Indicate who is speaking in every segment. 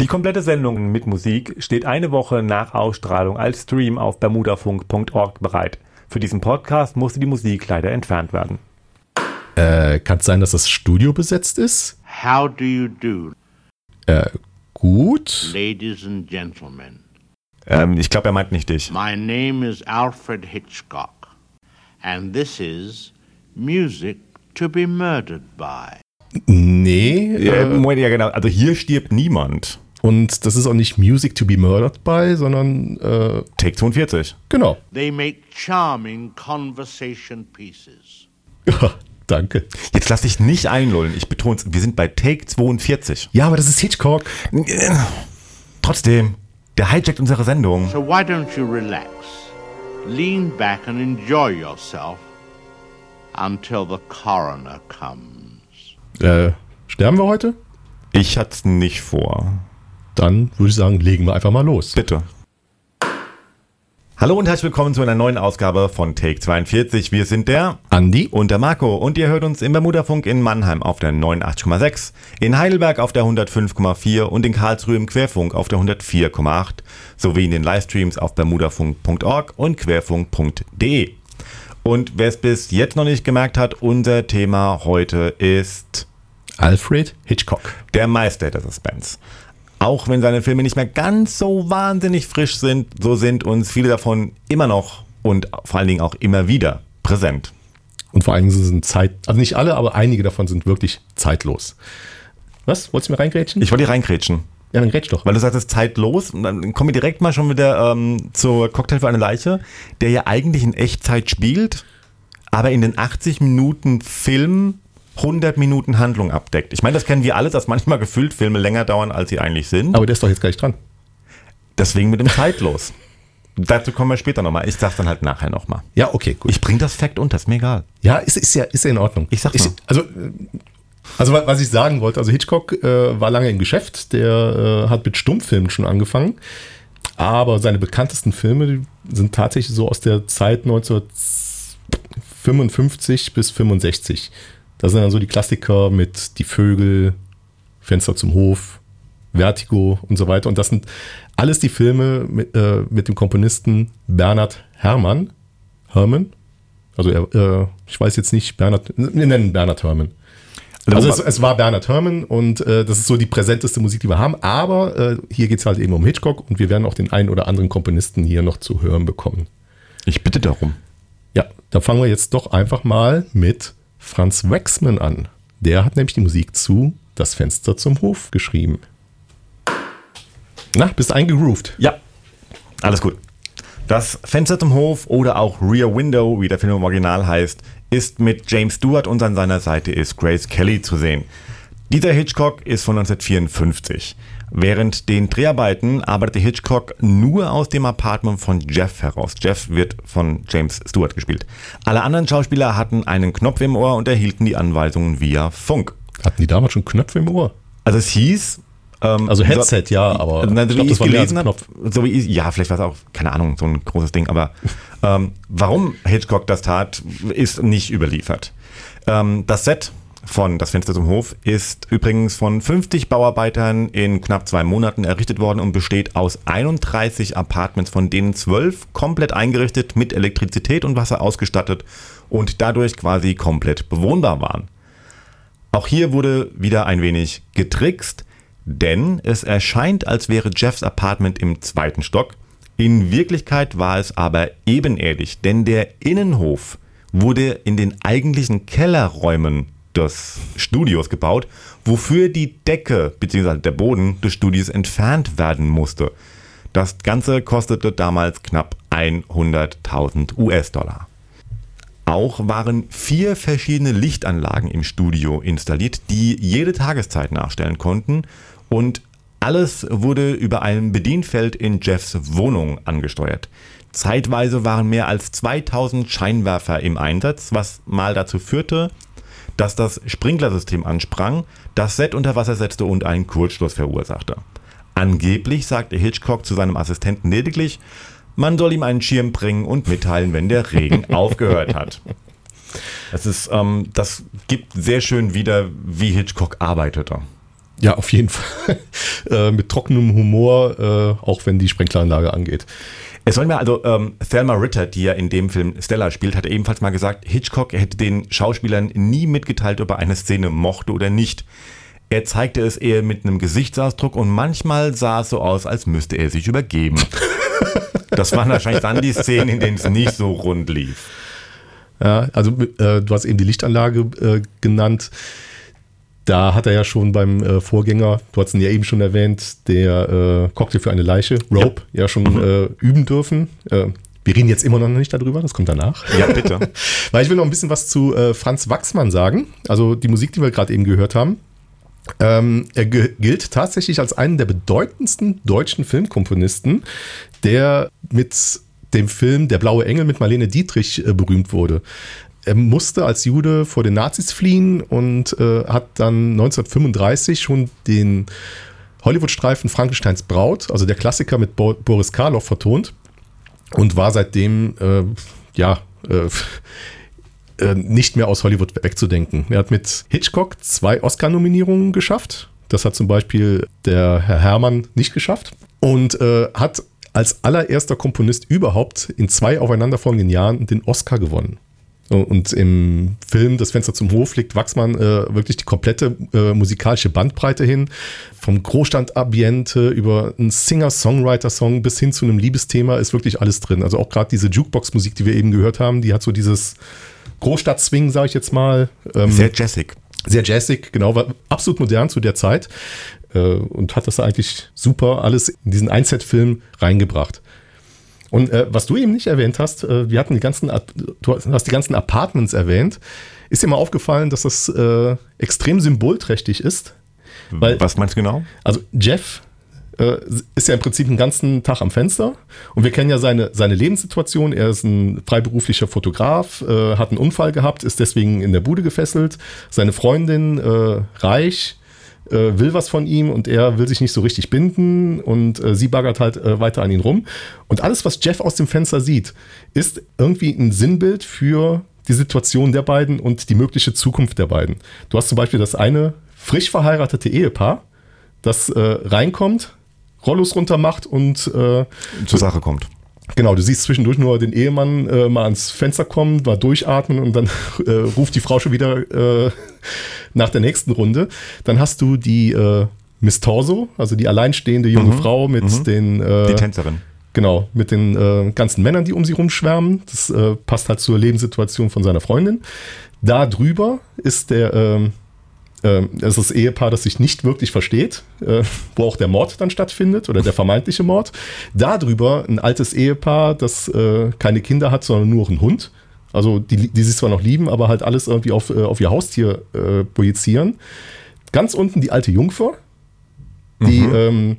Speaker 1: Die komplette Sendung mit Musik steht eine Woche nach Ausstrahlung als Stream auf bermudafunk.org bereit. Für diesen Podcast musste die Musik leider entfernt werden.
Speaker 2: Äh, kann es sein, dass das Studio besetzt ist?
Speaker 3: How do you do,
Speaker 2: Äh, gut.
Speaker 3: ladies and gentlemen?
Speaker 1: Ähm, ich glaube, er meint nicht dich.
Speaker 3: My name is Alfred Hitchcock, and this is Music to be Murdered by.
Speaker 2: Nee. Äh,
Speaker 1: Moment, ja, genau. Also hier stirbt niemand.
Speaker 2: Und das ist auch nicht Music to be Murdered by, sondern äh,
Speaker 1: Take 42.
Speaker 2: genau.
Speaker 3: They make charming conversation pieces.
Speaker 2: Danke.
Speaker 1: Jetzt lass dich nicht einlullen. Ich betone es, wir sind bei Take 42.
Speaker 2: Ja, aber das ist Hitchcock.
Speaker 1: Trotzdem, der hijackt unsere Sendung.
Speaker 3: So why don't you relax, lean back, and enjoy yourself until the coroner comes?
Speaker 2: Äh, sterben wir heute?
Speaker 1: Ich hatte es nicht vor.
Speaker 2: Dann würde ich sagen, legen wir einfach mal los.
Speaker 1: Bitte. Hallo und herzlich willkommen zu einer neuen Ausgabe von Take 42. Wir sind der
Speaker 2: Andi?
Speaker 1: und der Marco und ihr hört uns im Bermudafunk in Mannheim auf der 89,6, in Heidelberg auf der 105,4 und in Karlsruhe im Querfunk auf der 104,8 sowie in den Livestreams auf bermudafunk.org und querfunk.de. Und wer es bis jetzt noch nicht gemerkt hat, unser Thema heute ist
Speaker 2: Alfred Hitchcock.
Speaker 1: der Meister der Suspense. Auch wenn seine Filme nicht mehr ganz so wahnsinnig frisch sind, so sind uns viele davon immer noch und vor allen Dingen auch immer wieder präsent.
Speaker 2: Und vor allem sind Zeit, also nicht alle, aber einige davon sind wirklich zeitlos. Was? Wolltest du mir reingrätschen?
Speaker 1: Ich wollte hier reingrätschen,
Speaker 2: ja, dann grätsch doch.
Speaker 1: weil du sagst, es ist zeitlos. Und dann kommen wir direkt mal schon wieder ähm, zur Cocktail für eine Leiche, der ja eigentlich in Echtzeit spielt, aber in den 80 Minuten Film 100 Minuten Handlung abdeckt. Ich meine, das kennen wir alle, dass manchmal gefüllt Filme länger dauern, als sie eigentlich sind.
Speaker 2: Aber der ist doch jetzt gleich dran.
Speaker 1: Deswegen mit dem Zeitlos. Dazu kommen wir später nochmal. Ich sag's dann halt nachher nochmal.
Speaker 2: Ja, okay, gut.
Speaker 1: Ich bring das Fact unter, ist mir egal.
Speaker 2: Ja, ist, ist ja, ist in Ordnung.
Speaker 1: Ich sag
Speaker 2: ist,
Speaker 1: nur.
Speaker 2: also, äh, also wa- was ich sagen wollte, also Hitchcock äh, war lange im Geschäft, der äh, hat mit Stummfilmen schon angefangen, aber seine bekanntesten Filme sind tatsächlich so aus der Zeit 1955 bis 65. Das sind dann so die Klassiker mit Die Vögel, Fenster zum Hof, Vertigo und so weiter. Und das sind alles die Filme mit, äh, mit dem Komponisten Bernhard Herrmann. Herrmann? Also er, äh, ich weiß jetzt nicht, Bernhard, wir nennen Bernhard Herrmann. Also es, es war Bernhard Herrmann und äh, das ist so die präsenteste Musik, die wir haben. Aber äh, hier geht es halt eben um Hitchcock und wir werden auch den einen oder anderen Komponisten hier noch zu hören bekommen.
Speaker 1: Ich bitte darum.
Speaker 2: Ja, da fangen wir jetzt doch einfach mal mit Franz Waxman an. Der hat nämlich die Musik zu Das Fenster zum Hof geschrieben. Na, bist eingegroovt?
Speaker 1: Ja, alles gut. Das Fenster zum Hof oder auch Rear Window, wie der Film im Original heißt, ist mit James Stewart und an seiner Seite ist Grace Kelly zu sehen. Dieser Hitchcock ist von 1954. Während den Dreharbeiten arbeitete Hitchcock nur aus dem Apartment von Jeff heraus. Jeff wird von James Stewart gespielt. Alle anderen Schauspieler hatten einen Knopf im Ohr und erhielten die Anweisungen via Funk.
Speaker 2: Hatten die damals schon Knöpfe im Ohr?
Speaker 1: Also es hieß. ähm,
Speaker 2: Also
Speaker 1: so-
Speaker 2: Headset, ja, aber
Speaker 1: Na,
Speaker 2: ich
Speaker 1: so
Speaker 2: glaub,
Speaker 1: wie
Speaker 2: das
Speaker 1: ich gelesen habe, so wie ich, ja, vielleicht war es auch, keine Ahnung, so ein großes Ding, aber ähm, warum Hitchcock das tat, ist nicht überliefert. Ähm, das Set von Das Fenster zum Hof ist übrigens von 50 Bauarbeitern in knapp zwei Monaten errichtet worden und besteht aus 31 Apartments, von denen 12 komplett eingerichtet mit Elektrizität und Wasser ausgestattet und dadurch quasi komplett bewohnbar waren. Auch hier wurde wieder ein wenig getrickst, denn es erscheint, als wäre Jeffs Apartment im zweiten Stock. In Wirklichkeit war es aber ebenerdig, denn der Innenhof wurde in den eigentlichen Kellerräumen des Studios gebaut, wofür die Decke bzw. der Boden des Studios entfernt werden musste. Das Ganze kostete damals knapp 100.000 US-Dollar. Auch waren vier verschiedene Lichtanlagen im Studio installiert, die jede Tageszeit nachstellen konnten und alles wurde über ein Bedienfeld in Jeffs Wohnung angesteuert. Zeitweise waren mehr als 2000 Scheinwerfer im Einsatz, was mal dazu führte, dass das Sprinklersystem ansprang, das Set unter Wasser setzte und einen Kurzschluss verursachte. Angeblich sagte Hitchcock zu seinem Assistenten lediglich, man soll ihm einen Schirm bringen und mitteilen, wenn der Regen aufgehört hat. Das, ist, ähm, das gibt sehr schön wieder, wie Hitchcock arbeitete.
Speaker 2: Ja, auf jeden Fall. äh, mit trockenem Humor, äh, auch wenn die Sprenkleranlage angeht.
Speaker 1: Es soll mir also, ähm, Thelma Ritter, die ja in dem Film Stella spielt, hat ebenfalls mal gesagt, Hitchcock hätte den Schauspielern nie mitgeteilt, ob er eine Szene mochte oder nicht. Er zeigte es eher mit einem Gesichtsausdruck und manchmal sah es so aus, als müsste er sich übergeben. das waren wahrscheinlich dann die Szenen, in denen es nicht so rund lief.
Speaker 2: Ja, also äh, du hast eben die Lichtanlage äh, genannt. Da hat er ja schon beim äh, Vorgänger, du hast ihn ja eben schon erwähnt, der äh, Cocktail für eine Leiche, Rope, ja, ja schon mhm. Äh, üben dürfen. Äh, wir reden jetzt immer noch nicht darüber, das kommt danach.
Speaker 1: Ja, bitte.
Speaker 2: Weil ich will noch ein bisschen was zu Franz Wachsmann sagen. Also die Musik, die wir gerade eben gehört haben. Ähm, er gilt tatsächlich als einen der bedeutendsten deutschen Filmkomponisten, der mit dem Film Der blaue Engel mit Marlene Dietrich äh, berühmt wurde. Er musste als Jude vor den Nazis fliehen und äh, hat dann 1935 schon den Hollywood-Streifen Frankensteins Braut, also der Klassiker mit Bo Boris Karloff, vertont und war seitdem äh, ja äh, äh, nicht mehr aus Hollywood wegzudenken. Er hat mit Hitchcock zwei Oscar-Nominierungen geschafft. Das hat zum Beispiel der Herr Herrmann nicht geschafft. Und äh, hat als allererster Komponist überhaupt in zwei aufeinanderfolgenden Jahren den Oscar gewonnen. Und im Film Das Fenster zum Hof legt Wachsmann äh, wirklich die komplette äh, musikalische Bandbreite hin. Vom Großstandambiente über einen Singer-Songwriter-Song bis hin zu einem Liebesthema ist wirklich alles drin. Also auch gerade diese Jukebox-Musik, die wir eben gehört haben, die hat so dieses Großstadt-Swing, sage ich jetzt mal.
Speaker 1: Ähm, sehr jazzig.
Speaker 2: Sehr jazzig, genau, war absolut modern zu der Zeit äh, und hat das eigentlich super alles in diesen Einset-Film reingebracht. Und äh, was du eben nicht erwähnt hast, äh, wir hatten die ganzen, du hast die ganzen Apartments erwähnt. Ist dir mal aufgefallen, dass das äh, extrem symbolträchtig ist?
Speaker 1: Weil, was meinst du genau?
Speaker 2: Also Jeff äh, ist ja im Prinzip den ganzen Tag am Fenster und wir kennen ja seine, seine Lebenssituation. Er ist ein freiberuflicher Fotograf, äh, hat einen Unfall gehabt, ist deswegen in der Bude gefesselt. Seine Freundin, äh, reich, äh, will was von ihm und er will sich nicht so richtig binden und äh, sie baggert halt äh, weiter an ihn rum. Und alles, was Jeff aus dem Fenster sieht, ist irgendwie ein Sinnbild für die Situation der beiden und die mögliche Zukunft der beiden. Du hast zum Beispiel das eine frisch verheiratete Ehepaar, das äh, reinkommt, Rollos runter macht und
Speaker 1: äh, zur Sache kommt.
Speaker 2: Genau, du siehst zwischendurch nur den Ehemann äh, mal ans Fenster kommen, mal durchatmen und dann äh, ruft die Frau schon wieder äh, nach der nächsten Runde. Dann hast du die äh, Miss Torso, also die alleinstehende junge mhm. Frau mit mhm. den.
Speaker 1: Äh, die Tänzerin.
Speaker 2: Genau, mit den äh, ganzen Männern, die um sie rumschwärmen. Das passt halt zur Lebenssituation von seiner Freundin. Da drüber ist der ähm, es ist das Ehepaar, das sich nicht wirklich versteht, äh, wo auch der Mord dann stattfindet oder der vermeintliche Mord. Darüber ein altes Ehepaar, das äh, keine Kinder hat, sondern nur einen Hund. Also die, die sich zwar noch lieben, aber halt alles irgendwie auf, äh, auf ihr Haustier äh, projizieren. Ganz unten die alte Jungfer, die, mhm. ähm,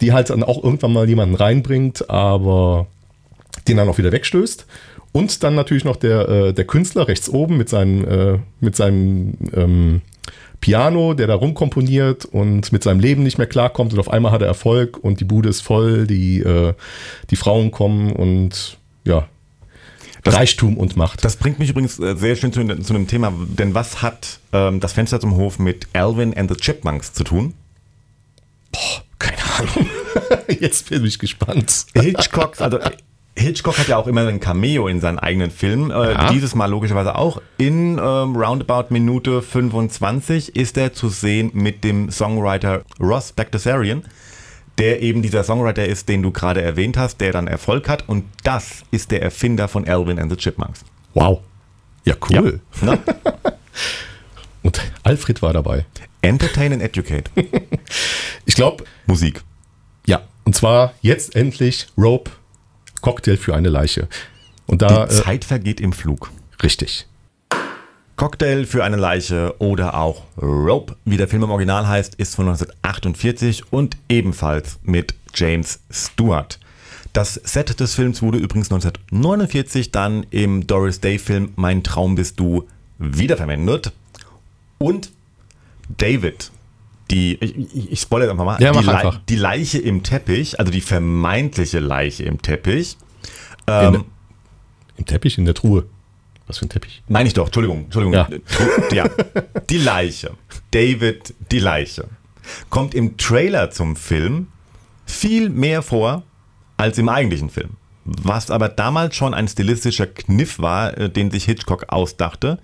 Speaker 2: die halt dann auch irgendwann mal jemanden reinbringt, aber den dann auch wieder wegstößt. Und dann natürlich noch der, äh, der Künstler rechts oben mit seinen, äh, mit seinem ähm, Piano, der da rumkomponiert und mit seinem Leben nicht mehr klarkommt und auf einmal hat er Erfolg und die Bude ist voll, die, äh, die Frauen kommen und ja, das, Reichtum und Macht.
Speaker 1: Das bringt mich übrigens äh, sehr schön zu, zu einem Thema, denn was hat ähm, das Fenster zum Hof mit Alvin and the Chipmunks zu tun?
Speaker 2: Boah, keine Ahnung. Jetzt bin ich gespannt.
Speaker 1: Hitchcock, also Hitchcock hat ja auch immer ein Cameo in seinen eigenen Filmen. Äh, ja. Dieses Mal logischerweise auch. In ähm, roundabout Minute 25 ist er zu sehen mit dem Songwriter Ross Bagdasarian, der eben dieser Songwriter ist, den du gerade erwähnt hast, der dann Erfolg hat. Und das ist der Erfinder von Alvin and the Chipmunks.
Speaker 2: Wow. Ja, cool. Ja. und Alfred war dabei.
Speaker 1: Entertain and Educate.
Speaker 2: ich glaube.
Speaker 1: Musik.
Speaker 2: Ja. Und zwar jetzt endlich Rope Cocktail für eine Leiche. Und da,
Speaker 1: Die äh, Zeit vergeht im Flug.
Speaker 2: Richtig.
Speaker 1: Cocktail für eine Leiche oder auch Rope, wie der Film im Original heißt, ist von 1948 und ebenfalls mit James Stewart. Das Set des Films wurde übrigens 1949 dann im Doris Day Film Mein Traum bist du wiederverwendet. Und David, die, ich, ich spoilere einfach mal,
Speaker 2: ja,
Speaker 1: die,
Speaker 2: einfach.
Speaker 1: die, Leiche im Teppich, also die vermeintliche Leiche im Teppich.
Speaker 2: Ähm, Im Teppich, in der Truhe. Was für ein Teppich?
Speaker 1: Meine ich doch, Entschuldigung, Entschuldigung.
Speaker 2: Ja.
Speaker 1: ja. Die Leiche. David, die Leiche. kommt im Trailer zum Film viel mehr vor als im eigentlichen Film. Was aber damals schon ein stilistischer Kniff war, äh, den sich Hitchcock ausdachte.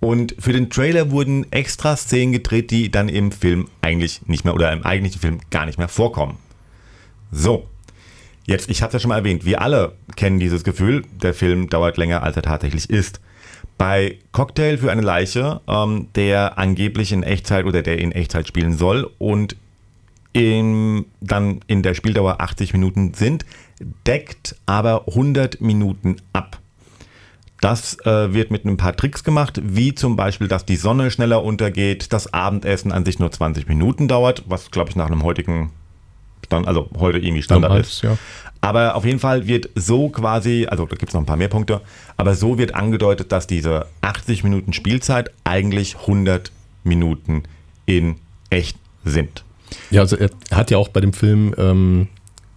Speaker 1: Und für den Trailer wurden extra Szenen gedreht, die dann im Film eigentlich nicht mehr oder im eigentlichen Film gar nicht mehr vorkommen. So, jetzt, ich habe ja schon mal erwähnt, wir alle kennen dieses Gefühl, der Film dauert länger, als er tatsächlich ist. Bei Cocktail für eine Leiche, ähm, der angeblich in Echtzeit oder der in Echtzeit spielen soll und in, dann in der Spieldauer 80 Minuten sind, deckt aber 100 Minuten ab. Das äh, wird mit ein paar Tricks gemacht, wie zum Beispiel, dass die Sonne schneller untergeht, das Abendessen an sich nur 20 Minuten dauert, was glaube ich nach einem heutigen Stand, also heute irgendwie Standard
Speaker 2: Damals,
Speaker 1: ist.
Speaker 2: ja.
Speaker 1: Aber auf jeden Fall wird so quasi, also da gibt es noch ein paar mehr Punkte, aber so wird angedeutet, dass diese 80 Minuten Spielzeit eigentlich 100 Minuten in echt sind.
Speaker 2: Ja, also er hat ja auch bei dem Film ähm,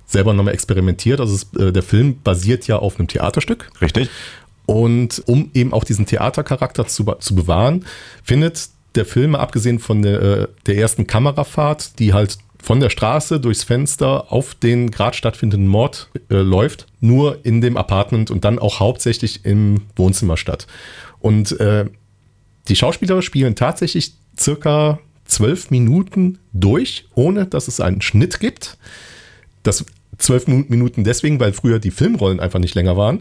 Speaker 2: selber nochmal experimentiert. Also es, äh, der Film basiert ja auf einem Theaterstück.
Speaker 1: Richtig?
Speaker 2: Und um eben auch diesen Theatercharakter zu, zu bewahren, findet der Film, abgesehen von der, äh, der ersten Kamerafahrt, die halt von der Straße durchs Fenster auf den gerade stattfindenden Mord äh, läuft, nur in dem Apartment und dann auch hauptsächlich im Wohnzimmer statt. Und äh, die Schauspieler spielen tatsächlich circa zwölf Minuten durch, ohne dass es einen Schnitt gibt. Das zwölf Minuten deswegen, weil früher die Filmrollen einfach nicht länger waren.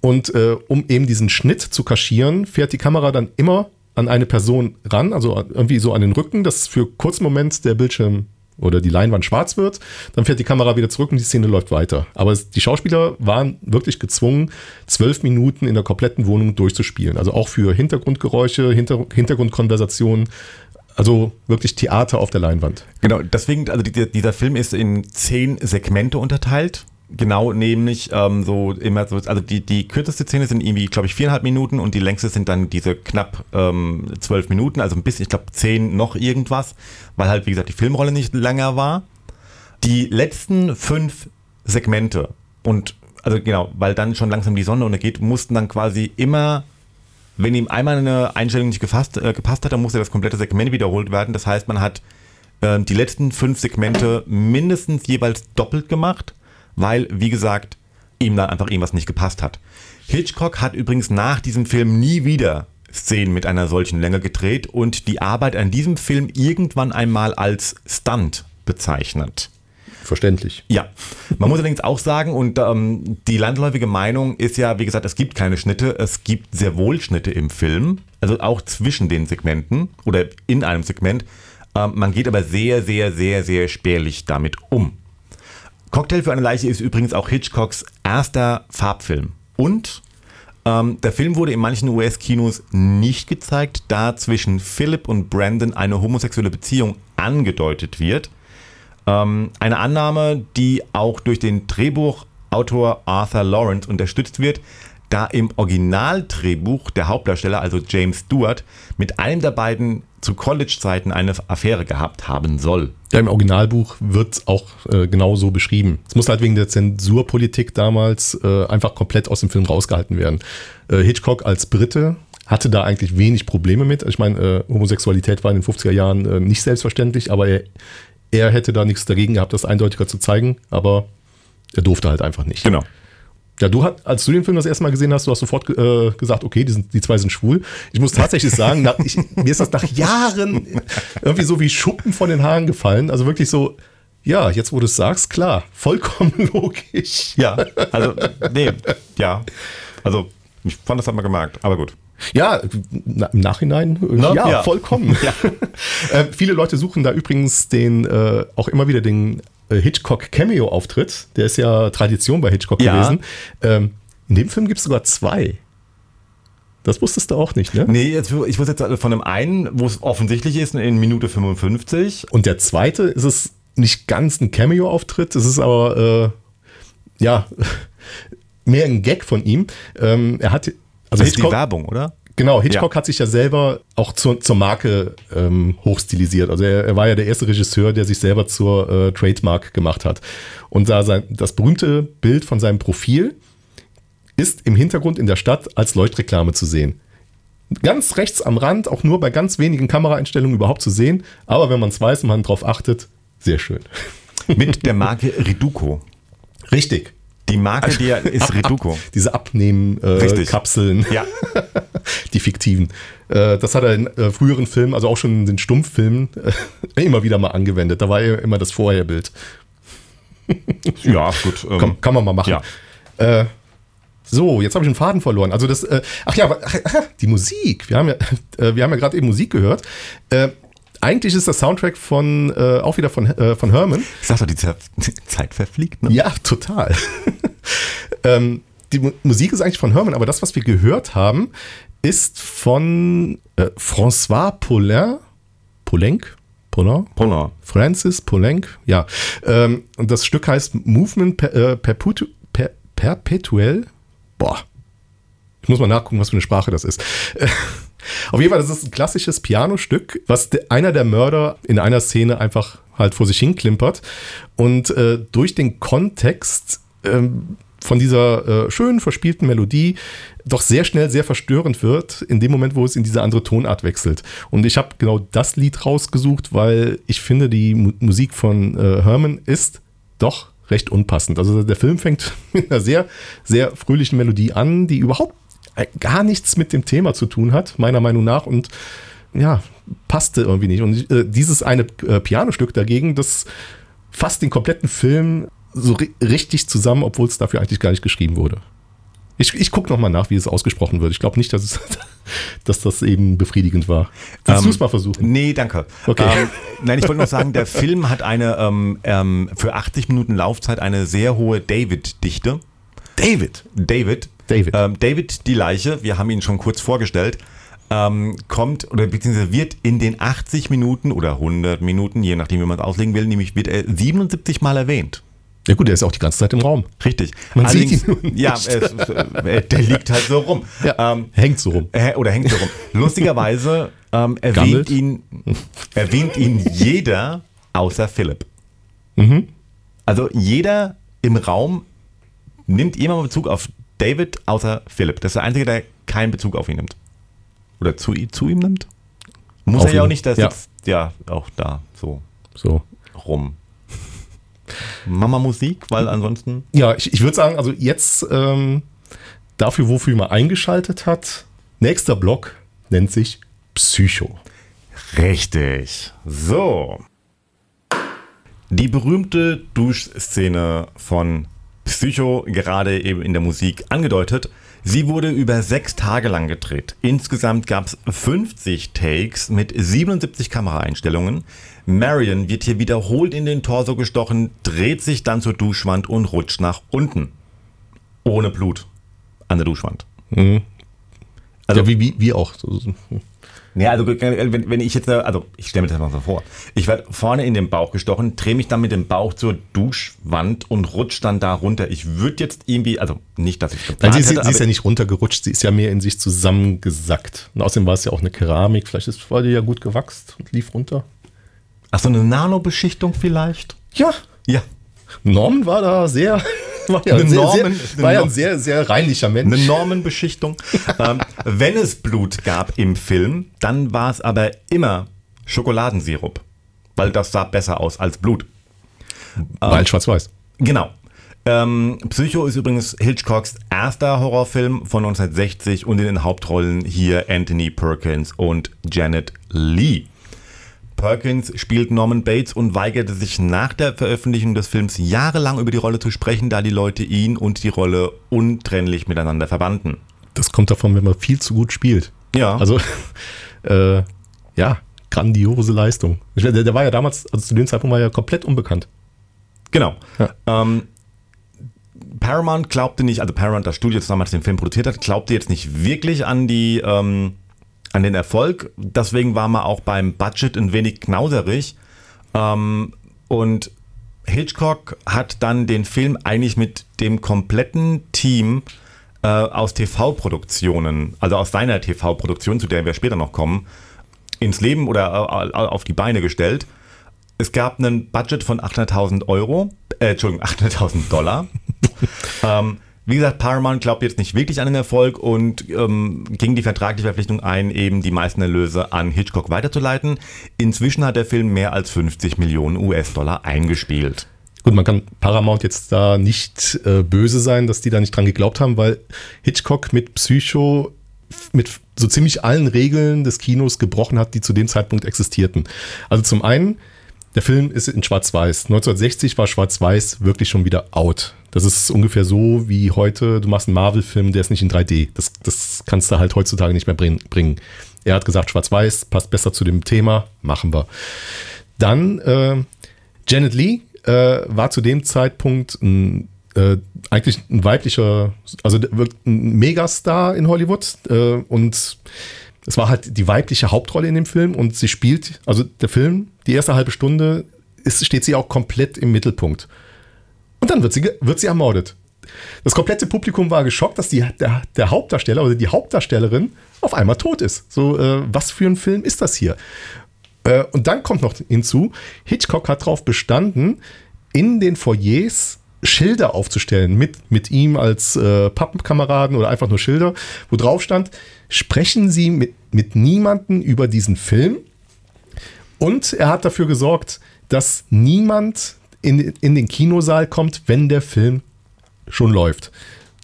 Speaker 2: Und äh, um eben diesen Schnitt zu kaschieren, fährt die Kamera dann immer an eine Person ran, also irgendwie so an den Rücken, dass für kurzen Moment der Bildschirm oder die Leinwand schwarz wird, dann fährt die Kamera wieder zurück und die Szene läuft weiter. Aber die Schauspieler waren wirklich gezwungen, zwölf Minuten in der kompletten Wohnung durchzuspielen. Also auch für Hintergrundgeräusche, Hinter, Hintergrundkonversationen, also wirklich Theater auf der Leinwand.
Speaker 1: Genau, deswegen, also die, dieser Film ist in zehn Segmente unterteilt. Genau, nämlich ähm, so immer so, also die, die kürzeste Szene sind irgendwie, glaube ich, viereinhalb Minuten und die längste sind dann diese knapp ähm, zwölf Minuten, also ein bisschen, ich glaube, zehn noch irgendwas, weil halt, wie gesagt, die Filmrolle nicht länger war. Die letzten fünf Segmente und, also genau, weil dann schon langsam die Sonne untergeht, mussten dann quasi immer wenn ihm einmal eine Einstellung nicht gefasst, äh, gepasst hat, dann musste das komplette Segment wiederholt werden. Das heißt, man hat äh, die letzten fünf Segmente mindestens jeweils doppelt gemacht, weil, wie gesagt, ihm dann einfach irgendwas nicht gepasst hat. Hitchcock hat übrigens nach diesem Film nie wieder Szenen mit einer solchen Länge gedreht und die Arbeit an diesem Film irgendwann einmal als Stunt bezeichnet.
Speaker 2: Verständlich.
Speaker 1: Ja, man muss allerdings auch sagen, und ähm, die landläufige Meinung ist ja, wie gesagt, es gibt keine Schnitte, es gibt sehr wohl Schnitte im Film, also auch zwischen den Segmenten oder in einem Segment. Ähm, man geht aber sehr, sehr, sehr, sehr spärlich damit um. Cocktail für eine Leiche ist übrigens auch Hitchcocks erster Farbfilm. Und ähm, der Film wurde in manchen US-Kinos nicht gezeigt, da zwischen Philip und Brandon eine homosexuelle Beziehung angedeutet wird. Ähm, eine Annahme, die auch durch den Drehbuchautor Arthur Lawrence unterstützt wird, da im Originaldrehbuch der Hauptdarsteller, also James Stewart, mit einem der beiden zu College-Zeiten eine Affäre gehabt haben soll.
Speaker 2: Ja, im Originalbuch wird auch äh, genau so beschrieben. Es muss halt wegen der Zensurpolitik damals äh, einfach komplett aus dem Film rausgehalten werden. Äh, Hitchcock als Brite hatte da eigentlich wenig Probleme mit. Ich meine, äh, Homosexualität war in den 50er Jahren äh, nicht selbstverständlich, aber er, er hätte da nichts dagegen gehabt, das eindeutiger zu zeigen, aber er durfte halt einfach nicht.
Speaker 1: Genau.
Speaker 2: Ja, du hat, als du den Film das erste Mal gesehen hast, du hast sofort äh, gesagt, okay, die, sind, die zwei sind schwul. Ich muss tatsächlich sagen, nach, ich, mir ist das nach Jahren irgendwie so wie Schuppen von den Haaren gefallen. Also wirklich so, ja, jetzt wo du es sagst, klar, vollkommen logisch.
Speaker 1: Ja, also, nee, ja. Also, ich fand das hat man gemerkt, aber gut.
Speaker 2: Ja, na, im Nachhinein,
Speaker 1: Ne?
Speaker 2: ja,
Speaker 1: Ja.
Speaker 2: vollkommen.
Speaker 1: Ja.
Speaker 2: äh, viele Leute suchen da übrigens den, äh, auch immer wieder den äh, Hitchcock-Cameo-Auftritt. Der ist ja Tradition bei Hitchcock
Speaker 1: Ja.
Speaker 2: gewesen. Ähm, in dem Film gibt es sogar zwei. Das wusstest du auch nicht, ne?
Speaker 1: Nee, jetzt, ich wusste jetzt von dem einen, wo es offensichtlich ist, in Minute 55.
Speaker 2: Und der zweite ist es nicht ganz ein Cameo-Auftritt, es ist aber, äh, ja, mehr ein Gag von ihm. Ähm, er hat, also
Speaker 1: Das ist die
Speaker 2: Hitchcock,
Speaker 1: Werbung, oder?
Speaker 2: Genau, Hitchcock
Speaker 1: Ja.
Speaker 2: hat sich ja selber auch zur, zur Marke ähm, hochstilisiert. Also er, er war ja der erste Regisseur, der sich selber zur äh, Trademark gemacht hat. Und da sein, das berühmte Bild von seinem Profil ist im Hintergrund in der Stadt als Leuchtreklame zu sehen. Ganz rechts am Rand, auch nur bei ganz wenigen Kameraeinstellungen überhaupt zu sehen. Aber wenn man es weiß und man drauf achtet, sehr schön.
Speaker 1: Mit der Marke Reduco.
Speaker 2: Richtig.
Speaker 1: Die Marke, die ist
Speaker 2: Ab-
Speaker 1: Reduco.
Speaker 2: Ab, diese. Abnehmen-Kapseln,
Speaker 1: Ja.
Speaker 2: die fiktiven. Äh, das hat er in äh, früheren Filmen, also auch schon in den Stummfilmen, äh, immer wieder mal angewendet. Da war ja immer das Vorherbild.
Speaker 1: Ja, gut. ähm,
Speaker 2: Kann, kann man mal machen.
Speaker 1: Ja.
Speaker 2: Äh, so, jetzt habe ich einen Faden verloren. Also das, äh, ach ja, ach, die Musik. Wir haben ja, äh, wir haben ja gerade eben Musik gehört. Eigentlich ist der Soundtrack von, äh, auch wieder von, äh, von Herman.
Speaker 1: Ich sag doch, die Ze- Zeit verfliegt, ne?
Speaker 2: Ja, total. ähm, die Mu Musik ist eigentlich von Herman, aber das, was wir gehört haben, ist von äh, François Paulin. Poulenc? Paulin?
Speaker 1: Polar.
Speaker 2: Francis Poulenc, ja. Ähm, und das Stück heißt Movement per, äh, Perpetu per, Perpetuell. Boah. Ich muss mal nachgucken, was für eine Sprache das ist. Auf jeden Fall, das ist ein klassisches Pianostück, was einer der Mörder in einer Szene einfach halt vor sich hin klimpert. Und äh, durch den Kontext ähm, von dieser äh, schönen, verspielten Melodie doch sehr schnell sehr verstörend wird, in dem Moment, wo es in diese andere Tonart wechselt. Und ich habe genau das Lied rausgesucht, weil ich finde, die Mu Musik von äh, Herman ist doch recht unpassend. Also der Film fängt mit einer sehr, sehr fröhlichen Melodie an, die überhaupt gar nichts mit dem Thema zu tun hat, meiner Meinung nach. Und ja, passte irgendwie nicht. Und äh, dieses eine äh, Pianostück dagegen, das fasst den kompletten Film so ri richtig zusammen, obwohl es dafür eigentlich gar nicht geschrieben wurde. Ich, ich gucke nochmal nach, wie es ausgesprochen wird. Ich glaube nicht, dass, es, dass das eben befriedigend war. Willst
Speaker 1: Ähm,
Speaker 2: du es mal versuchen?
Speaker 1: Nee, danke.
Speaker 2: Okay.
Speaker 1: Ähm, nein, ich wollte noch sagen, der Film hat eine ähm, ähm, für 80 Minuten Laufzeit eine sehr hohe David-Dichte.
Speaker 2: David.
Speaker 1: David.
Speaker 2: David.
Speaker 1: Ähm, David, die Leiche, wir haben ihn schon kurz vorgestellt, ähm, kommt oder beziehungsweise wird in den 80 Minuten oder 100 Minuten, je nachdem, wie man es auslegen will, nämlich wird er 77 Mal erwähnt.
Speaker 2: Ja gut, der ist auch die ganze Zeit im Raum.
Speaker 1: Richtig.
Speaker 2: Man sieht ihn
Speaker 1: Ja, äh, der liegt halt so rum.
Speaker 2: Ja,
Speaker 1: Ähm,
Speaker 2: hängt so rum.
Speaker 1: Äh, Oder hängt so rum. Lustigerweise ähm,
Speaker 2: Gammelt.
Speaker 1: erwähnt, ihn, erwähnt ihn jeder außer Philipp.
Speaker 2: Mhm.
Speaker 1: Also jeder im Raum nimmt immer Bezug auf David außer Philipp. Das ist der Einzige, der keinen Bezug auf ihn nimmt. Oder zu, zu ihm nimmt. Muss
Speaker 2: Auf
Speaker 1: er ja auch nicht, der
Speaker 2: Ja.
Speaker 1: sitzt ja auch da so
Speaker 2: So.
Speaker 1: rum. Mama Musik, weil ansonsten.
Speaker 2: Ja, ich, ich würde sagen, also jetzt ähm, dafür, wofür man eingeschaltet hat, nächster Block nennt sich Psycho.
Speaker 1: Richtig. So. Die berühmte Duschszene von Psycho, gerade eben in der Musik angedeutet. Sie wurde über sechs Tage lang gedreht. Insgesamt gab es 50 Takes mit 77 Kameraeinstellungen. Marion wird hier wiederholt in den Torso gestochen, dreht sich dann zur Duschwand und rutscht nach unten. Ohne Blut an der Duschwand.
Speaker 2: Also
Speaker 1: Also-
Speaker 2: ja, wie, wie, wie auch.
Speaker 1: Ja, also wenn, wenn ich jetzt, also ich stelle mir das mal so vor. Ich werde vorne in den Bauch gestochen, drehe mich dann mit dem Bauch zur Duschwand und rutsch dann da runter. Ich würde jetzt irgendwie, also nicht, dass ich
Speaker 2: Nein,
Speaker 1: geplant
Speaker 2: sie, sie,
Speaker 1: hätte,
Speaker 2: sie ist ja nicht runtergerutscht, sie ist ja mehr in sich zusammengesackt. Und außerdem war es ja auch eine Keramik, vielleicht ist war die ja gut gewachst und lief runter.
Speaker 1: ach so eine Nanobeschichtung vielleicht?
Speaker 2: Ja,
Speaker 1: Ja,
Speaker 2: Norman war da sehr, war ja,
Speaker 1: Eine
Speaker 2: ein sehr,
Speaker 1: Norman-
Speaker 2: sehr, war ja ein sehr, sehr reinlicher Mensch.
Speaker 1: eine Normenbeschichtung. ähm, wenn es Blut gab im Film, dann war es aber immer Schokoladensirup, weil das sah besser aus als Blut.
Speaker 2: Weil schwarz-weiß.
Speaker 1: Genau. Ähm, Psycho ist übrigens Hitchcocks erster Horrorfilm von 1960 und in den Hauptrollen hier Anthony Perkins und Janet Lee. Perkins spielt Norman Bates und weigerte sich nach der Veröffentlichung des Films jahrelang über die Rolle zu sprechen, da die Leute ihn und die Rolle untrennlich miteinander verbanden.
Speaker 2: Das kommt davon, wenn man viel zu gut spielt.
Speaker 1: Ja.
Speaker 2: Also, äh, ja, grandiose Leistung. Der, der war ja damals, also zu dem Zeitpunkt war er ja komplett unbekannt.
Speaker 1: Genau.
Speaker 2: Ja.
Speaker 1: Ähm, Paramount glaubte nicht, also Paramount, das Studio, das damals den Film produziert hat, glaubte jetzt nicht wirklich an die, ähm, an den Erfolg. Deswegen war man auch beim Budget ein wenig knauserig. Ähm, und Hitchcock hat dann den Film eigentlich mit dem kompletten Team äh, aus TV-Produktionen, also aus seiner TV-Produktion, zu der wir später noch kommen, ins Leben oder äh, auf die Beine gestellt. Es gab einen Budget von 800.000 Euro, äh, Entschuldigung, 800.000 Dollar. ähm, Wie gesagt, Paramount glaubt jetzt nicht wirklich an den Erfolg und ähm, ging die vertragliche Verpflichtung ein, eben die meisten Erlöse an Hitchcock weiterzuleiten. Inzwischen hat der Film mehr als 50 Millionen US-Dollar eingespielt.
Speaker 2: Gut, man kann Paramount jetzt da nicht äh, böse sein, dass die da nicht dran geglaubt haben, weil Hitchcock mit Psycho mit so ziemlich allen Regeln des Kinos gebrochen hat, die zu dem Zeitpunkt existierten. Also zum einen, der Film ist in Schwarz-Weiß. 1960 war Schwarz-Weiß wirklich schon wieder out. Das ist ungefähr so wie heute, du machst einen Marvel-Film, der ist nicht in 3D. Das, das kannst du halt heutzutage nicht mehr bringen. Er hat gesagt, Schwarz-Weiß passt besser zu dem Thema, machen wir. Dann äh, Janet Lee äh, war zu dem Zeitpunkt ein äh, eigentlich ein weiblicher, also ein Megastar in Hollywood äh, und es war halt die weibliche Hauptrolle in dem Film und sie spielt, also der Film, die erste halbe Stunde ist, steht sie auch komplett im Mittelpunkt. Und dann wird sie, wird sie ermordet. Das komplette Publikum war geschockt, dass die, der, der Hauptdarsteller oder die Hauptdarstellerin auf einmal tot ist. So, äh, was für ein Film ist das hier? Äh, und dann kommt noch hinzu, Hitchcock hat darauf bestanden, in den Foyers Schilder aufzustellen mit, mit ihm als äh, Pappenkameraden oder einfach nur Schilder, wo drauf stand, sprechen Sie mit, mit niemanden über diesen Film. Und er hat dafür gesorgt, dass niemand in, in den Kinosaal kommt, wenn der Film schon läuft.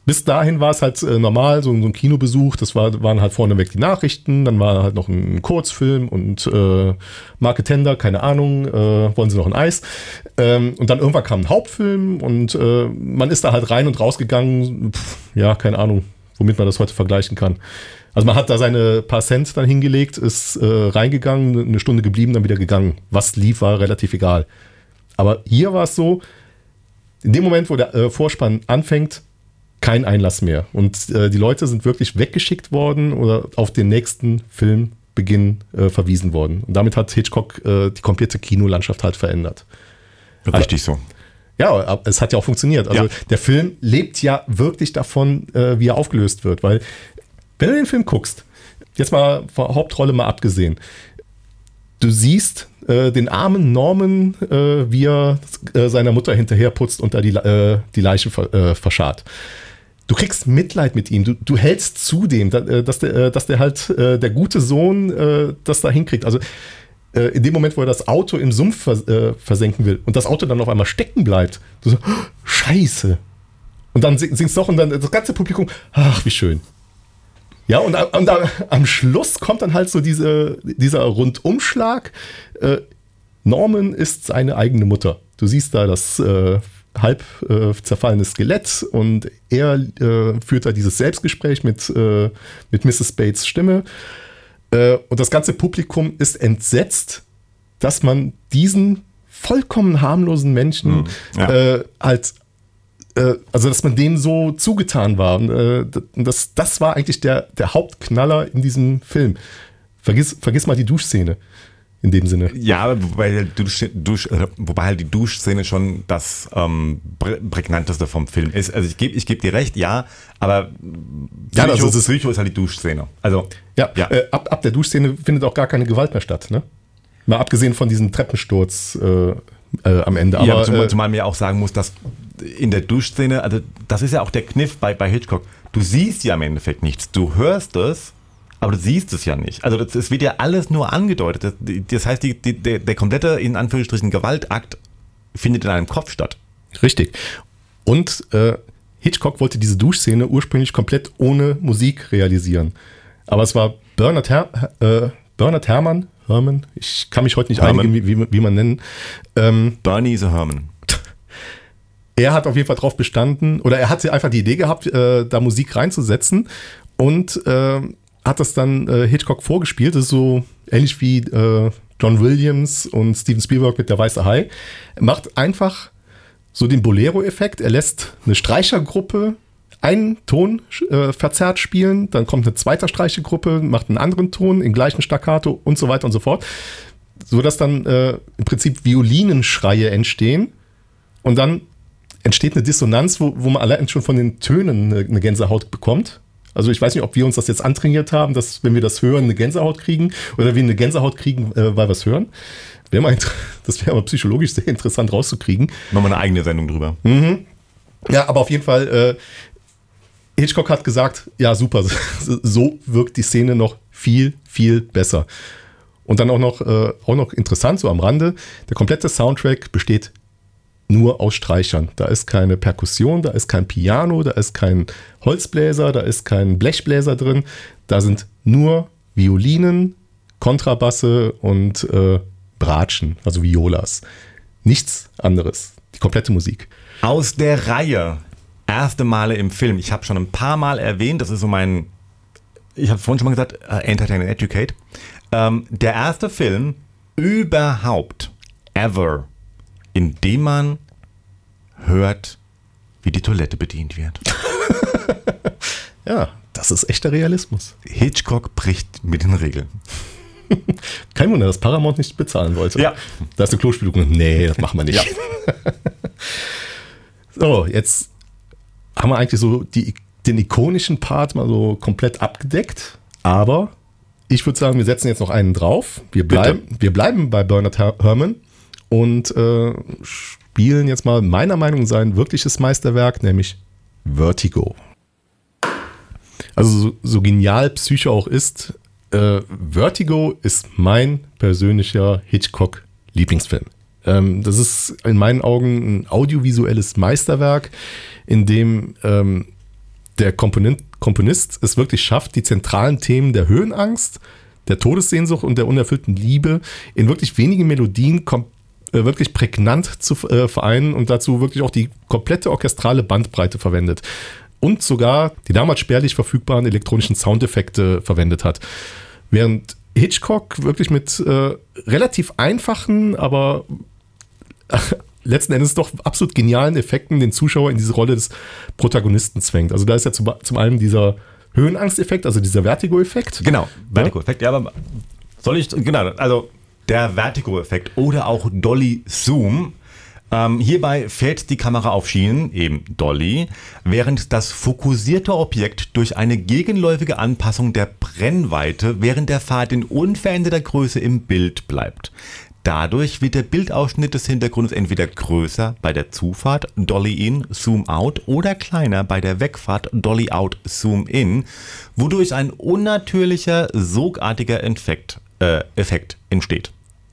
Speaker 2: Bis dahin war es halt äh, normal, so, so, ein Kinobesuch, das war, waren halt vorneweg die Nachrichten, dann war halt noch ein Kurzfilm und äh, Marke keine Ahnung, äh, wollen sie noch ein Eis. Ähm, und dann irgendwann kam ein Hauptfilm und äh, man ist da halt rein und rausgegangen, Pff, ja, keine Ahnung, womit man das heute vergleichen kann. Also man hat da seine paar Cent dann hingelegt, ist äh, reingegangen, eine Stunde geblieben, dann wieder gegangen. Was lief, war relativ egal. Aber hier war es so, in dem Moment, wo der äh, Vorspann anfängt, kein Einlass mehr. Und äh, die Leute sind wirklich weggeschickt worden oder auf den nächsten Filmbeginn äh, verwiesen worden. Und damit hat Hitchcock äh, die komplette Kinolandschaft halt verändert.
Speaker 1: Richtig also, so.
Speaker 2: Ja, es hat ja auch funktioniert. Also ja. der Film lebt ja wirklich davon, äh, wie er aufgelöst wird. Weil, wenn du den Film guckst, jetzt mal von Hauptrolle mal abgesehen, du siehst äh, den armen Norman, äh, wie er äh, seiner Mutter hinterherputzt und da die, äh, die Leiche ver, äh, verscharrt. Du kriegst Mitleid mit ihm, du, du hältst zu dem, dass der, dass der halt der gute Sohn das da hinkriegt. Also in dem Moment, wo er das Auto im Sumpf versenken will und das Auto dann auf einmal stecken bleibt, du so, oh, Scheiße. Und dann singst du doch und dann das ganze Publikum, ach, wie schön. Ja, und, und am Schluss kommt dann halt so diese, dieser Rundumschlag. Äh, Norman ist seine eigene Mutter. Du siehst da das äh, halb äh, zerfallene Skelett und er äh, führt da dieses Selbstgespräch mit, äh, mit Mrs. Bates Stimme. Äh, und das ganze Publikum ist entsetzt, dass man diesen vollkommen harmlosen Menschen hm, ja. halt äh, also dass man dem so zugetan war. Und, äh, das, das war eigentlich der, der Hauptknaller in diesem Film. Vergiss, vergiss mal die Duschszene in dem Sinne.
Speaker 1: Ja, wobei, Dusch, Dusch, äh, wobei halt die Duschszene schon das ähm, prägnanteste vom Film ist. Also ich gebe ich geb dir recht, ja, aber
Speaker 2: ja, Psycho, also
Speaker 1: ist, Psycho ist halt die Duschszene. Also
Speaker 2: ja, ja. Äh, ab, ab der Duschszene findet auch gar keine Gewalt mehr statt, ne? Mal abgesehen von diesem Treppensturz äh, äh, am Ende. Aber,
Speaker 1: ja, zumal, äh, zumal mir auch sagen muss, dass in der Duschszene, also das ist ja auch der Kniff bei, bei Hitchcock. Du siehst ja im Endeffekt nichts. Du hörst es, aber du siehst es ja nicht. Also es wird ja alles nur angedeutet. Das, das heißt, die, die, der, der komplette, in Anführungsstrichen, Gewaltakt findet in einem Kopf statt.
Speaker 2: Richtig. Und äh, Hitchcock wollte diese Duschszene ursprünglich komplett ohne Musik realisieren. Aber es war Bernard, Her äh, Bernard Herrmann, Herman, ich kann mich heute nicht Herman. einigen, wie, wie, wie man nennen.
Speaker 1: Ähm, Bernie the Herman
Speaker 2: er hat auf jeden Fall darauf bestanden, oder er hat einfach die Idee gehabt, äh, da Musik reinzusetzen und äh, hat das dann äh, Hitchcock vorgespielt. Das ist so ähnlich wie äh, John Williams und Steven Spielberg mit Der Weiße Hai. Er macht einfach so den Bolero-Effekt. Er lässt eine Streichergruppe einen Ton äh, verzerrt spielen, dann kommt eine zweite Streichergruppe, macht einen anderen Ton, im gleichen Staccato und so weiter und so fort. So dass dann äh, im Prinzip Violinenschreie entstehen und dann entsteht eine Dissonanz, wo, wo man allein schon von den Tönen eine, eine Gänsehaut bekommt. Also ich weiß nicht, ob wir uns das jetzt antrainiert haben, dass wenn wir das hören, eine Gänsehaut kriegen oder wir eine Gänsehaut kriegen, äh, weil wir es hören. Wär mal, das wäre aber psychologisch sehr interessant rauszukriegen.
Speaker 1: Machen wir eine eigene Sendung drüber.
Speaker 2: Mhm. Ja, aber auf jeden Fall, äh, Hitchcock hat gesagt, ja super, so wirkt die Szene noch viel, viel besser. Und dann auch noch, äh, auch noch interessant, so am Rande, der komplette Soundtrack besteht nur aus Streichern. Da ist keine Perkussion, da ist kein Piano, da ist kein Holzbläser, da ist kein Blechbläser drin. Da sind nur Violinen, Kontrabasse und äh, Bratschen, also Violas. Nichts anderes. Die komplette Musik.
Speaker 1: Aus der Reihe. Erste Male im Film. Ich habe schon ein paar Mal erwähnt, das ist so mein, ich habe vorhin schon mal gesagt, uh, Entertain and Educate. Ähm, der erste Film überhaupt, ever, in dem man hört, wie die Toilette bedient wird.
Speaker 2: ja, das ist echter Realismus.
Speaker 1: Hitchcock bricht mit den Regeln.
Speaker 2: Kein Wunder, dass Paramount nicht bezahlen wollte.
Speaker 1: Ja.
Speaker 2: Da ist eine Klospülung. Nee, das machen wir nicht. Ja. so, jetzt haben wir eigentlich so die, den ikonischen Part mal so komplett abgedeckt. Aber ich würde sagen, wir setzen jetzt noch einen drauf. Wir, bleib, wir bleiben bei Bernard Herrmann und äh, spielen jetzt mal meiner Meinung nach sein wirkliches Meisterwerk, nämlich Vertigo. Also so, so genial Psycho auch ist, äh, Vertigo ist mein persönlicher Hitchcock-Lieblingsfilm. Ähm, das ist in meinen Augen ein audiovisuelles Meisterwerk, in dem ähm, der Komponent, Komponist es wirklich schafft, die zentralen Themen der Höhenangst, der Todessehnsucht und der unerfüllten Liebe in wirklich wenigen Melodien äh, wirklich prägnant zu äh, vereinen und dazu wirklich auch die komplette orchestrale Bandbreite verwendet. Und sogar die damals spärlich verfügbaren elektronischen Soundeffekte verwendet hat. Während Hitchcock wirklich mit äh, relativ einfachen, aber letzten Endes doch absolut genialen Effekten den Zuschauer in diese Rolle des Protagonisten zwängt. Also da ist ja zum, zum einen dieser Höhenangsteffekt, also dieser Vertigo-Effekt.
Speaker 1: Genau, Vertigo-Effekt. Ja, aber soll ich, genau, also der Vertigo-Effekt oder auch Dolly Zoom. Ähm, hierbei fährt die Kamera auf Schienen, eben Dolly, während das fokussierte Objekt durch eine gegenläufige Anpassung der Brennweite während der Fahrt in unveränderter Größe im Bild bleibt. Dadurch wird der Bildausschnitt des Hintergrundes entweder größer bei der Zufahrt, Dolly in, Zoom out oder kleiner bei der Wegfahrt, Dolly out, Zoom in, wodurch ein unnatürlicher, sogartiger Effekt, äh, Effekt entsteht.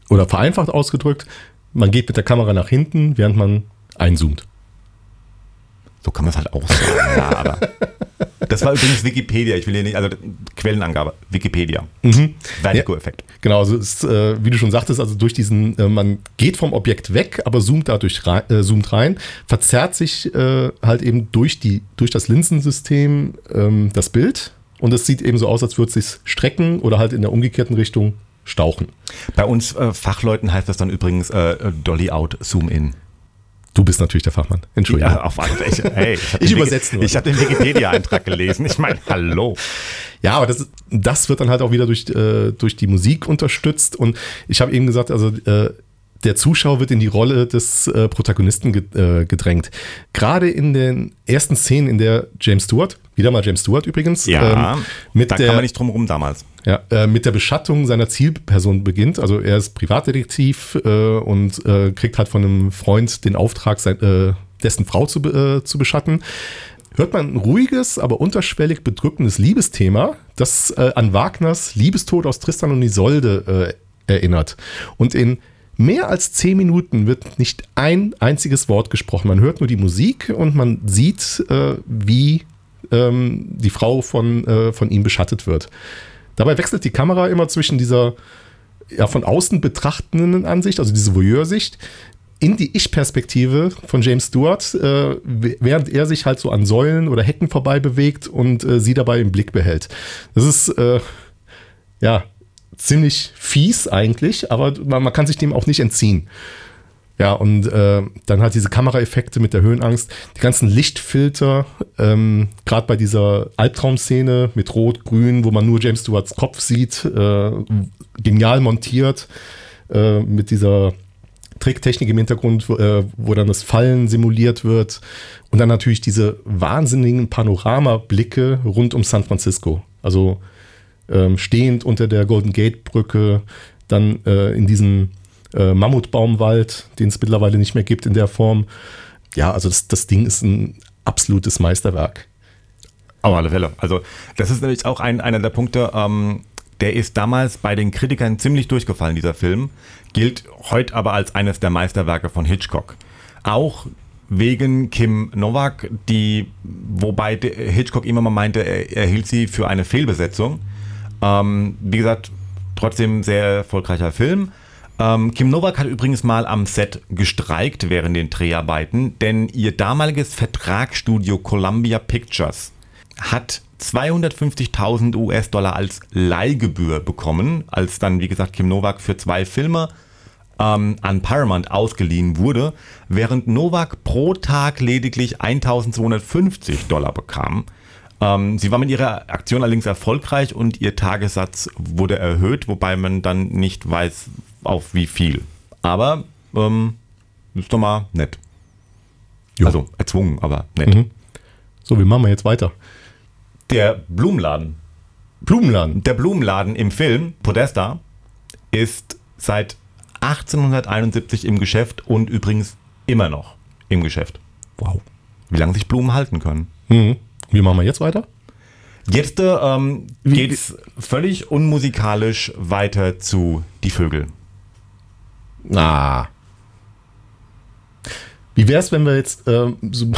Speaker 2: Oder vereinfacht ausgedrückt, man geht mit der Kamera nach hinten, während man einzoomt.
Speaker 1: So kann man es halt auch sagen, ja, aber das war übrigens Wikipedia. Ich will hier nicht, also Quellenangabe, Wikipedia. Mhm. Vertigo-Effekt. Ja,
Speaker 2: genau, also ist, äh, wie du schon sagtest, also durch diesen, äh, man geht vom Objekt weg, aber zoomt dadurch rein, äh, zoomt rein, verzerrt sich äh, halt eben durch, die, durch das Linsensystem ähm, das Bild und es sieht eben so aus, als würde es sich strecken oder halt in der umgekehrten Richtung stauchen.
Speaker 1: Bei uns äh, Fachleuten heißt das dann übrigens äh, Dolly out, Zoom in.
Speaker 2: Du bist natürlich der Fachmann. Entschuldigung. Ja,
Speaker 1: auf alle Fälle. Hey,
Speaker 2: ich, ich übersetze nur.
Speaker 1: Ich habe den Wikipedia-Eintrag gelesen. Ich meine, hallo.
Speaker 2: Ja, aber das, das wird dann halt auch wieder durch, äh, durch die Musik unterstützt. Und ich habe eben gesagt, also äh, der Zuschauer wird in die Rolle des äh, Protagonisten äh, gedrängt. Gerade in den ersten Szenen, in der James Stewart, wieder mal James Stewart übrigens,
Speaker 1: ja, ähm, mit da der, kann man nicht drum rum damals.
Speaker 2: Ja, äh, mit der Beschattung seiner Zielperson beginnt. Also er ist Privatdetektiv äh, und äh, kriegt halt von einem Freund den Auftrag, sein, äh, dessen Frau zu, zu beschatten hört man ein ruhiges, aber unterschwellig bedrückendes Liebesthema, das äh, an Wagners Liebestod aus Tristan und Isolde äh, erinnert. Und in mehr als zehn Minuten wird nicht ein einziges Wort gesprochen. Man hört nur die Musik und man sieht, äh, wie ähm, die Frau von, äh, von ihm beschattet wird. Dabei wechselt die Kamera immer zwischen dieser ja, von außen betrachtenden Ansicht, also diese Voyeur-Sicht, in die Ich-Perspektive von James Stewart, äh, während er sich halt so an Säulen oder Hecken vorbei bewegt und äh, sie dabei im Blick behält. Das ist, äh, ja, ziemlich fies eigentlich, aber man, man kann sich dem auch nicht entziehen. Ja, und äh, dann halt diese Kameraeffekte mit der Höhenangst, die ganzen Lichtfilter, ähm, gerade bei dieser Albtraumszene mit Rot, Grün, wo man nur James Stewarts Kopf sieht, äh, genial montiert, äh, mit dieser Tricktechnik im Hintergrund, wo, äh, wo dann das Fallen simuliert wird. Und dann natürlich diese wahnsinnigen Panoramablicke rund um San Francisco. Also ähm, stehend unter der Golden Gate Brücke, dann äh, in diesem äh, Mammutbaumwald, den es mittlerweile nicht mehr gibt in der Form. Ja, also das, das Ding ist ein absolutes Meisterwerk.
Speaker 1: Auf alle Fälle. Also das ist nämlich auch ein, einer der Punkte, ähm, der ist damals bei den Kritikern ziemlich durchgefallen, dieser Film, gilt heute aber als eines der Meisterwerke von Hitchcock. Auch wegen Kim Novak, die, wobei Hitchcock immer mal meinte, er, er hielt sie für eine Fehlbesetzung. Ähm, wie gesagt, trotzdem sehr erfolgreicher Film. Ähm, Kim Novak hat übrigens mal am Set gestreikt während den Dreharbeiten, denn ihr damaliges Vertragsstudio Columbia Pictures hat 250.000 US-Dollar als Leihgebühr bekommen, als dann, wie gesagt, Kim Novak für zwei Filme ähm, an Paramount ausgeliehen wurde, während Novak pro Tag lediglich 1.250 Dollar bekam. Ähm, sie war mit ihrer Aktion allerdings erfolgreich und ihr Tagessatz wurde erhöht, wobei man dann nicht weiß, auf wie viel. Aber ähm, ist doch mal nett.
Speaker 2: Jo.
Speaker 1: Also erzwungen, aber nett.
Speaker 2: Mhm. So, wie machen wir jetzt weiter?
Speaker 1: Der Blumenladen.
Speaker 2: Blumenladen.
Speaker 1: Der Blumenladen im Film Podesta ist seit 1871 im Geschäft und übrigens immer noch im Geschäft.
Speaker 2: Wow.
Speaker 1: Wie lange sich Blumen halten können.
Speaker 2: Mhm. Wie machen wir jetzt weiter?
Speaker 1: Jetzt ähm, geht es völlig unmusikalisch weiter zu Die Vögel.
Speaker 2: Na. Wie wäre es, wenn wir jetzt ähm, so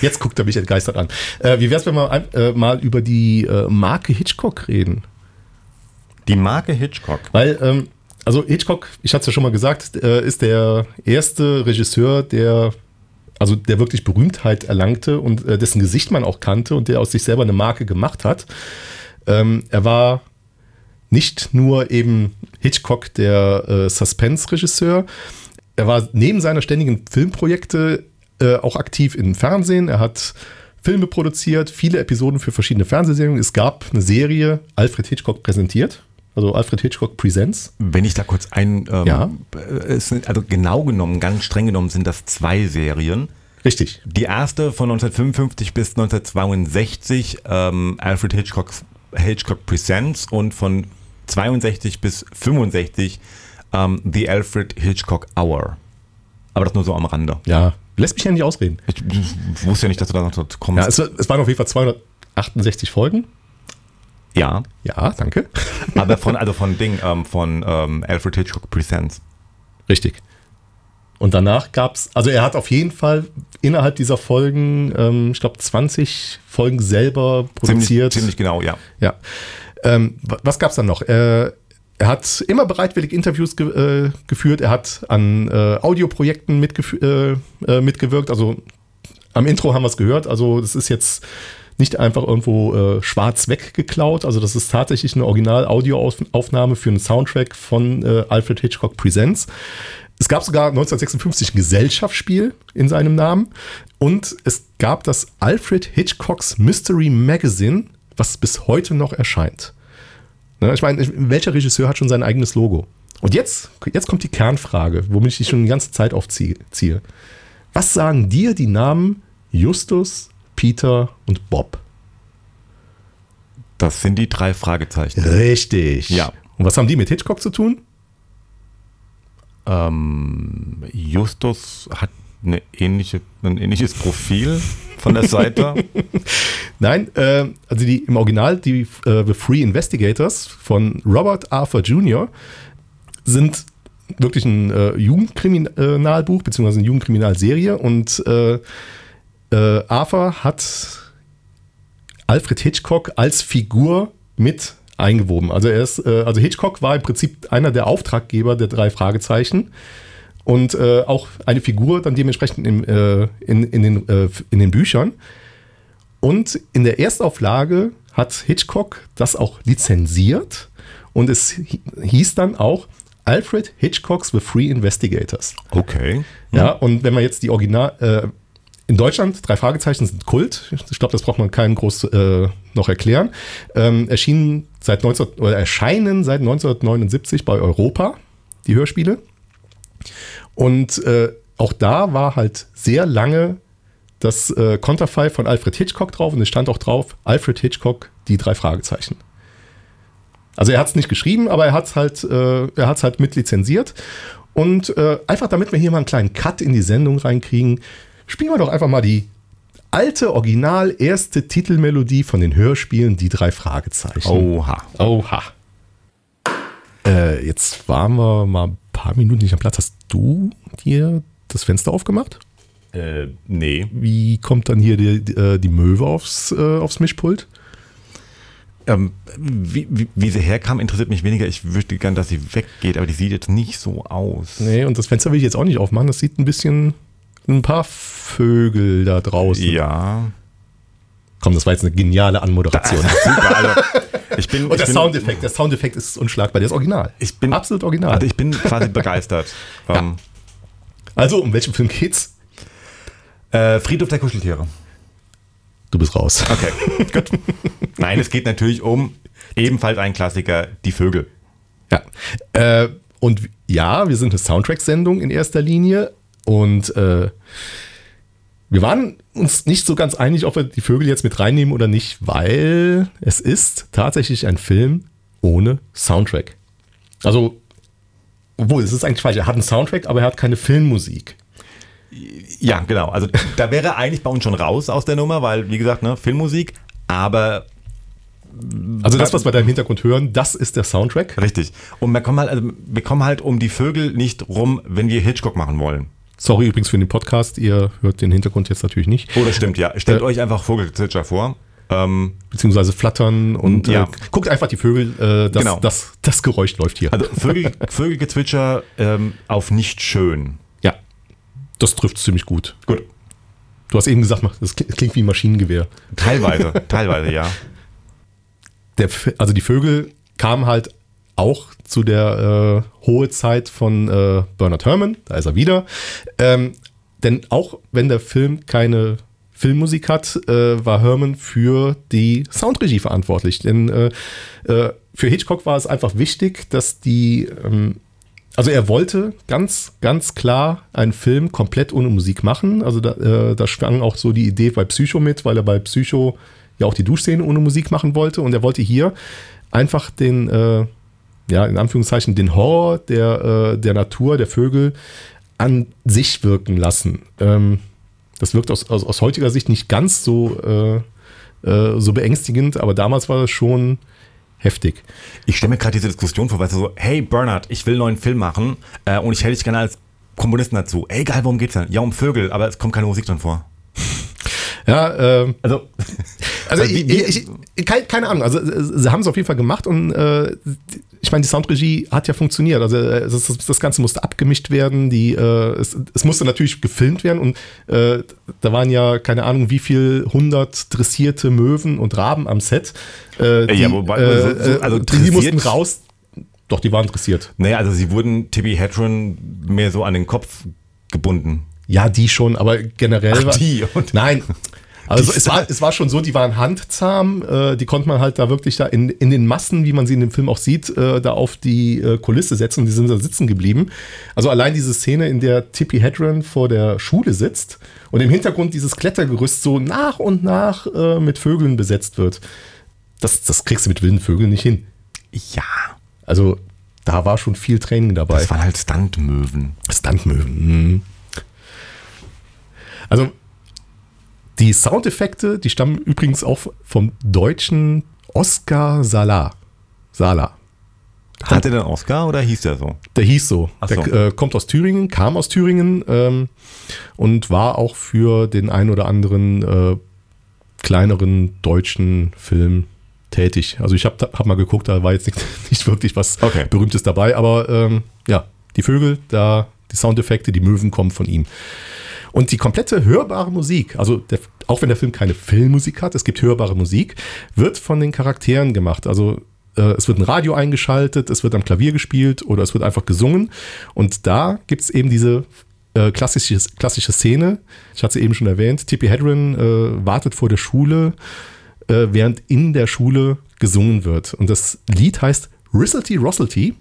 Speaker 2: Jetzt guckt er mich entgeistert an. Äh, wie wäre es, wenn wir äh, mal über die äh, Marke Hitchcock reden?
Speaker 1: Die Marke Hitchcock.
Speaker 2: Weil, ähm, also Hitchcock, ich hatte es ja schon mal gesagt, äh, ist der erste Regisseur, der also der wirklich Berühmtheit erlangte und äh, dessen Gesicht man auch kannte und der aus sich selber eine Marke gemacht hat. Ähm, er war nicht nur eben Hitchcock, der äh, Suspense-Regisseur, er war neben seiner ständigen Filmprojekte äh, auch aktiv im Fernsehen. Er hat Filme produziert, viele Episoden für verschiedene Fernsehserien. Es gab eine Serie, Alfred Hitchcock präsentiert. Also Alfred Hitchcock Presents.
Speaker 1: Wenn ich da kurz ein, ähm,
Speaker 2: Ja.
Speaker 1: es sind, also genau genommen, ganz streng genommen sind das zwei Serien.
Speaker 2: Richtig.
Speaker 1: Die erste von 1955 bis 1962, ähm, Alfred Hitchcocks, Hitchcock Presents und von 62 bis 65 ähm, The Alfred Hitchcock Hour. Aber das nur so am Rande.
Speaker 2: Ja, lässt mich ja nicht ausreden.
Speaker 1: Ich wusste ja nicht, dass du da noch kommst.
Speaker 2: Ja, es, es waren auf jeden Fall 268 Folgen.
Speaker 1: ja.
Speaker 2: Ja, danke.
Speaker 1: aber von, also von Ding, ähm, von ähm, Alfred Hitchcock Presents.
Speaker 2: Richtig. Und danach gab es, also er hat auf jeden Fall innerhalb dieser Folgen, ähm, ich glaube, 20 Folgen selber
Speaker 1: Ziemlich,
Speaker 2: produziert.
Speaker 1: ziemlich genau, ja.
Speaker 2: Ja. Ähm, wa- was gab es dann noch? Äh, er hat immer bereitwillig Interviews ge äh, geführt. Er hat an äh, Audioprojekten äh, äh, mitgewirkt. Also am Intro haben wir es gehört. Also das ist jetzt nicht einfach irgendwo äh, schwarz weggeklaut. Also das ist tatsächlich eine Original-Audioaufnahme für einen Soundtrack von Alfred Hitchcock Presents. Es gab sogar 1956 ein Gesellschaftsspiel in seinem Namen und es gab das Alfred Hitchcocks Mystery Magazine, was bis heute noch erscheint. Ne, ich meine, welcher Regisseur hat schon sein eigenes Logo? Und jetzt, jetzt kommt die Kernfrage, womit ich dich schon die ganze Zeit aufziehe. ziehe. Was sagen dir die Namen Justus, Peter und Bob?
Speaker 1: Das sind die drei Fragezeichen.
Speaker 2: Richtig.
Speaker 1: Ja.
Speaker 2: Und was haben die mit Hitchcock zu tun?
Speaker 1: Ähm, Justus hat eine ähnliche, ein ähnliches Profil von der Seite.
Speaker 2: Nein, äh, also die im Original, die äh, The Free Investigators von Robert Arthur Jr. sind wirklich ein äh, Jugendkriminalbuch, beziehungsweise eine Jugendkriminalserie und äh, äh, Arthur hat Alfred Hitchcock als Figur mit eingewoben. Also er ist, äh, also Hitchcock war im Prinzip einer der Auftraggeber der drei Fragezeichen und äh, auch eine Figur dann dementsprechend im, äh, in, in, den, äh, in den Büchern. Und in der Erstauflage hat Hitchcock das auch lizenziert und es hi- hieß dann auch Alfred Hitchcocks The Free Investigators.
Speaker 1: Okay.
Speaker 2: Ja, und wenn man jetzt die Original, äh, in Deutschland, drei Fragezeichen sind Kult. Ich glaube, das braucht man keinen groß äh, noch erklären. Ähm, erschienen seit 19, oder erscheinen seit 1979 bei Europa, die Hörspiele. Und äh, auch da war halt sehr lange das äh, Konterfei von Alfred Hitchcock drauf und es stand auch drauf, Alfred Hitchcock, die drei Fragezeichen. Also er hat es nicht geschrieben, aber er hat es halt, äh, er hat's halt mit lizenziert. Und äh, einfach damit wir hier mal einen kleinen Cut in die Sendung reinkriegen, spielen wir doch einfach mal die alte, original erste Titelmelodie von den Hörspielen Die drei Fragezeichen.
Speaker 1: Oha.
Speaker 2: Oha. Äh, jetzt waren wir mal paar Minuten nicht am Platz. Hast du dir das Fenster aufgemacht?
Speaker 1: Äh, nee.
Speaker 2: Wie kommt dann hier die, die, äh, die Möwe aufs, äh, aufs Mischpult?
Speaker 1: Ähm, wie, wie, wie sie herkam, interessiert mich weniger. Ich wüsste gern, dass sie weggeht, aber die sieht jetzt nicht so aus.
Speaker 2: Nee, und das Fenster will ich jetzt auch nicht aufmachen. Das sieht ein bisschen ein paar Vögel da draußen.
Speaker 1: Ja.
Speaker 2: Komm, das war jetzt eine geniale Anmoderation.
Speaker 1: Super, also ich bin,
Speaker 2: und der
Speaker 1: bin,
Speaker 2: Soundeffekt, der Soundeffekt ist unschlagbar. Der ist original.
Speaker 1: Ich bin
Speaker 2: absolut original.
Speaker 1: Also ich bin quasi begeistert. Ähm,
Speaker 2: Also, um welchen Film geht's?
Speaker 1: äh, Friedhof der Kuscheltiere.
Speaker 2: Du bist raus.
Speaker 1: Okay, gut. Nein, es geht natürlich um ebenfalls ein Klassiker, die Vögel.
Speaker 2: Ja. Äh, und ja, wir sind eine Soundtrack-Sendung in erster Linie. Und äh, wir waren uns nicht so ganz einig, ob wir die Vögel jetzt mit reinnehmen oder nicht, weil es ist tatsächlich ein Film ohne Soundtrack. Also, obwohl, es ist eigentlich falsch. Er hat einen Soundtrack, aber er hat keine Filmmusik.
Speaker 1: Ja, genau. Also da wäre er eigentlich bei uns schon raus aus der Nummer, weil, wie gesagt, ne, Filmmusik, aber
Speaker 2: Also das, was wir da im Hintergrund hören, das ist der Soundtrack.
Speaker 1: richtig. Und wir kommen halt, also wir kommen halt um die Vögel nicht rum, wenn wir Hitchcock machen wollen.
Speaker 2: Sorry übrigens für den Podcast, ihr hört den Hintergrund jetzt natürlich nicht.
Speaker 1: Oh, das stimmt, ja. Stellt
Speaker 2: Äh,
Speaker 1: euch einfach Vogelzwitscher vor. Ähm,
Speaker 2: Beziehungsweise flattern und
Speaker 1: Ja.
Speaker 2: äh, guckt einfach die Vögel, äh, das,
Speaker 1: Genau.
Speaker 2: das, das Geräusch läuft hier.
Speaker 1: also Vögel, Vögelgezwitscher ähm, auf nicht schön.
Speaker 2: ja, das trifft ziemlich gut.
Speaker 1: Gut.
Speaker 2: Du hast eben gesagt, das klingt wie ein Maschinengewehr.
Speaker 1: Teilweise, teilweise, ja.
Speaker 2: Der, also die Vögel kamen halt auch zu der äh, hohe Zeit von äh, Bernard Herrmann, da ist er wieder. Ähm, denn auch wenn der Film keine Filmmusik hat, äh, war Herrmann für die Soundregie verantwortlich. Denn äh, äh, für Hitchcock war es einfach wichtig, dass die, ähm, also er wollte ganz, ganz klar einen Film komplett ohne Musik machen. Also da, äh, da schwang auch so die Idee bei Psycho mit, weil er bei Psycho ja auch die Duschszene ohne Musik machen wollte. Und er wollte hier einfach den, äh, ja, in Anführungszeichen, den Horror der, äh, der Natur, der Vögel an sich wirken lassen. Ähm, das wirkt aus, aus, aus heutiger Sicht nicht ganz so, äh, äh, so beängstigend, aber damals war das schon heftig.
Speaker 1: Ich stelle mir gerade diese Diskussion vor, weißt du, so, hey Bernard, ich will einen neuen Film machen äh, und ich hätte dich gerne als Komponisten dazu. Egal, worum geht's denn? Ja, um Vögel, aber es kommt keine Musik drin vor.
Speaker 2: Ja, ähm,
Speaker 1: Also,
Speaker 2: Also
Speaker 1: wie-
Speaker 2: ich, ich, keine, keine Ahnung, also äh, sie haben es auf jeden Fall gemacht und äh, ich meine, die Soundregie hat ja funktioniert. Also äh, das, das, das Ganze musste abgemischt werden, die, äh, es, es musste natürlich gefilmt werden und äh, da waren ja, keine Ahnung, wie viel hundert dressierte Möwen und Raben am Set. Äh, die,
Speaker 1: Ja, wobei,
Speaker 2: äh,
Speaker 1: so- so- also
Speaker 2: die, mussten raus. Doch, die waren dressiert.
Speaker 1: naja, also sie wurden Tibby Hedron mehr so an den Kopf gebunden.
Speaker 2: Ja, die schon, aber generell
Speaker 1: Ach,
Speaker 2: war.
Speaker 1: die und-
Speaker 2: Nein. Also es war, es war schon so, die waren handzahm, äh, die konnte man halt da wirklich da in, in den Massen, wie man sie in dem Film auch sieht, äh, da auf die äh, Kulisse setzen und die sind da sitzen geblieben. Also allein diese Szene, in der Tippi Hedren vor der Schule sitzt und im Hintergrund dieses Klettergerüst so nach und nach äh, mit Vögeln besetzt wird. Das, das kriegst du mit wilden Vögeln nicht hin.
Speaker 1: Ja,
Speaker 2: Also da war schon viel Training dabei.
Speaker 1: das waren halt Stuntmöwen.
Speaker 2: Stuntmöwen. Mhm. Also die Soundeffekte, die stammen übrigens auch vom deutschen Oscar Sala. Sala.
Speaker 1: Hatte der einen Oscar oder hieß der so?
Speaker 2: Der hieß so.
Speaker 1: Ach
Speaker 2: Der
Speaker 1: so.
Speaker 2: äh, kommt aus Thüringen, kam aus Thüringen ähm, und war auch für den ein oder anderen äh, kleineren deutschen Film tätig. Also ich habe hab mal geguckt, da war jetzt nicht, nicht wirklich was
Speaker 1: Okay.
Speaker 2: Berühmtes dabei, aber ähm, ja, die Vögel, da die Soundeffekte, die Möwen kommen von ihm. Und die komplette hörbare Musik, also der, auch wenn der Film keine Filmmusik hat, es gibt hörbare Musik, wird von den Charakteren gemacht. Also äh, es wird ein Radio eingeschaltet, es wird am Klavier gespielt oder es wird einfach gesungen. Und da gibt es eben diese äh, klassische, klassische Szene. Ich hatte sie eben schon erwähnt. Tippi Hedren äh, wartet vor der Schule, äh, während in der Schule gesungen wird. Und das Lied heißt Risselty Rosselty.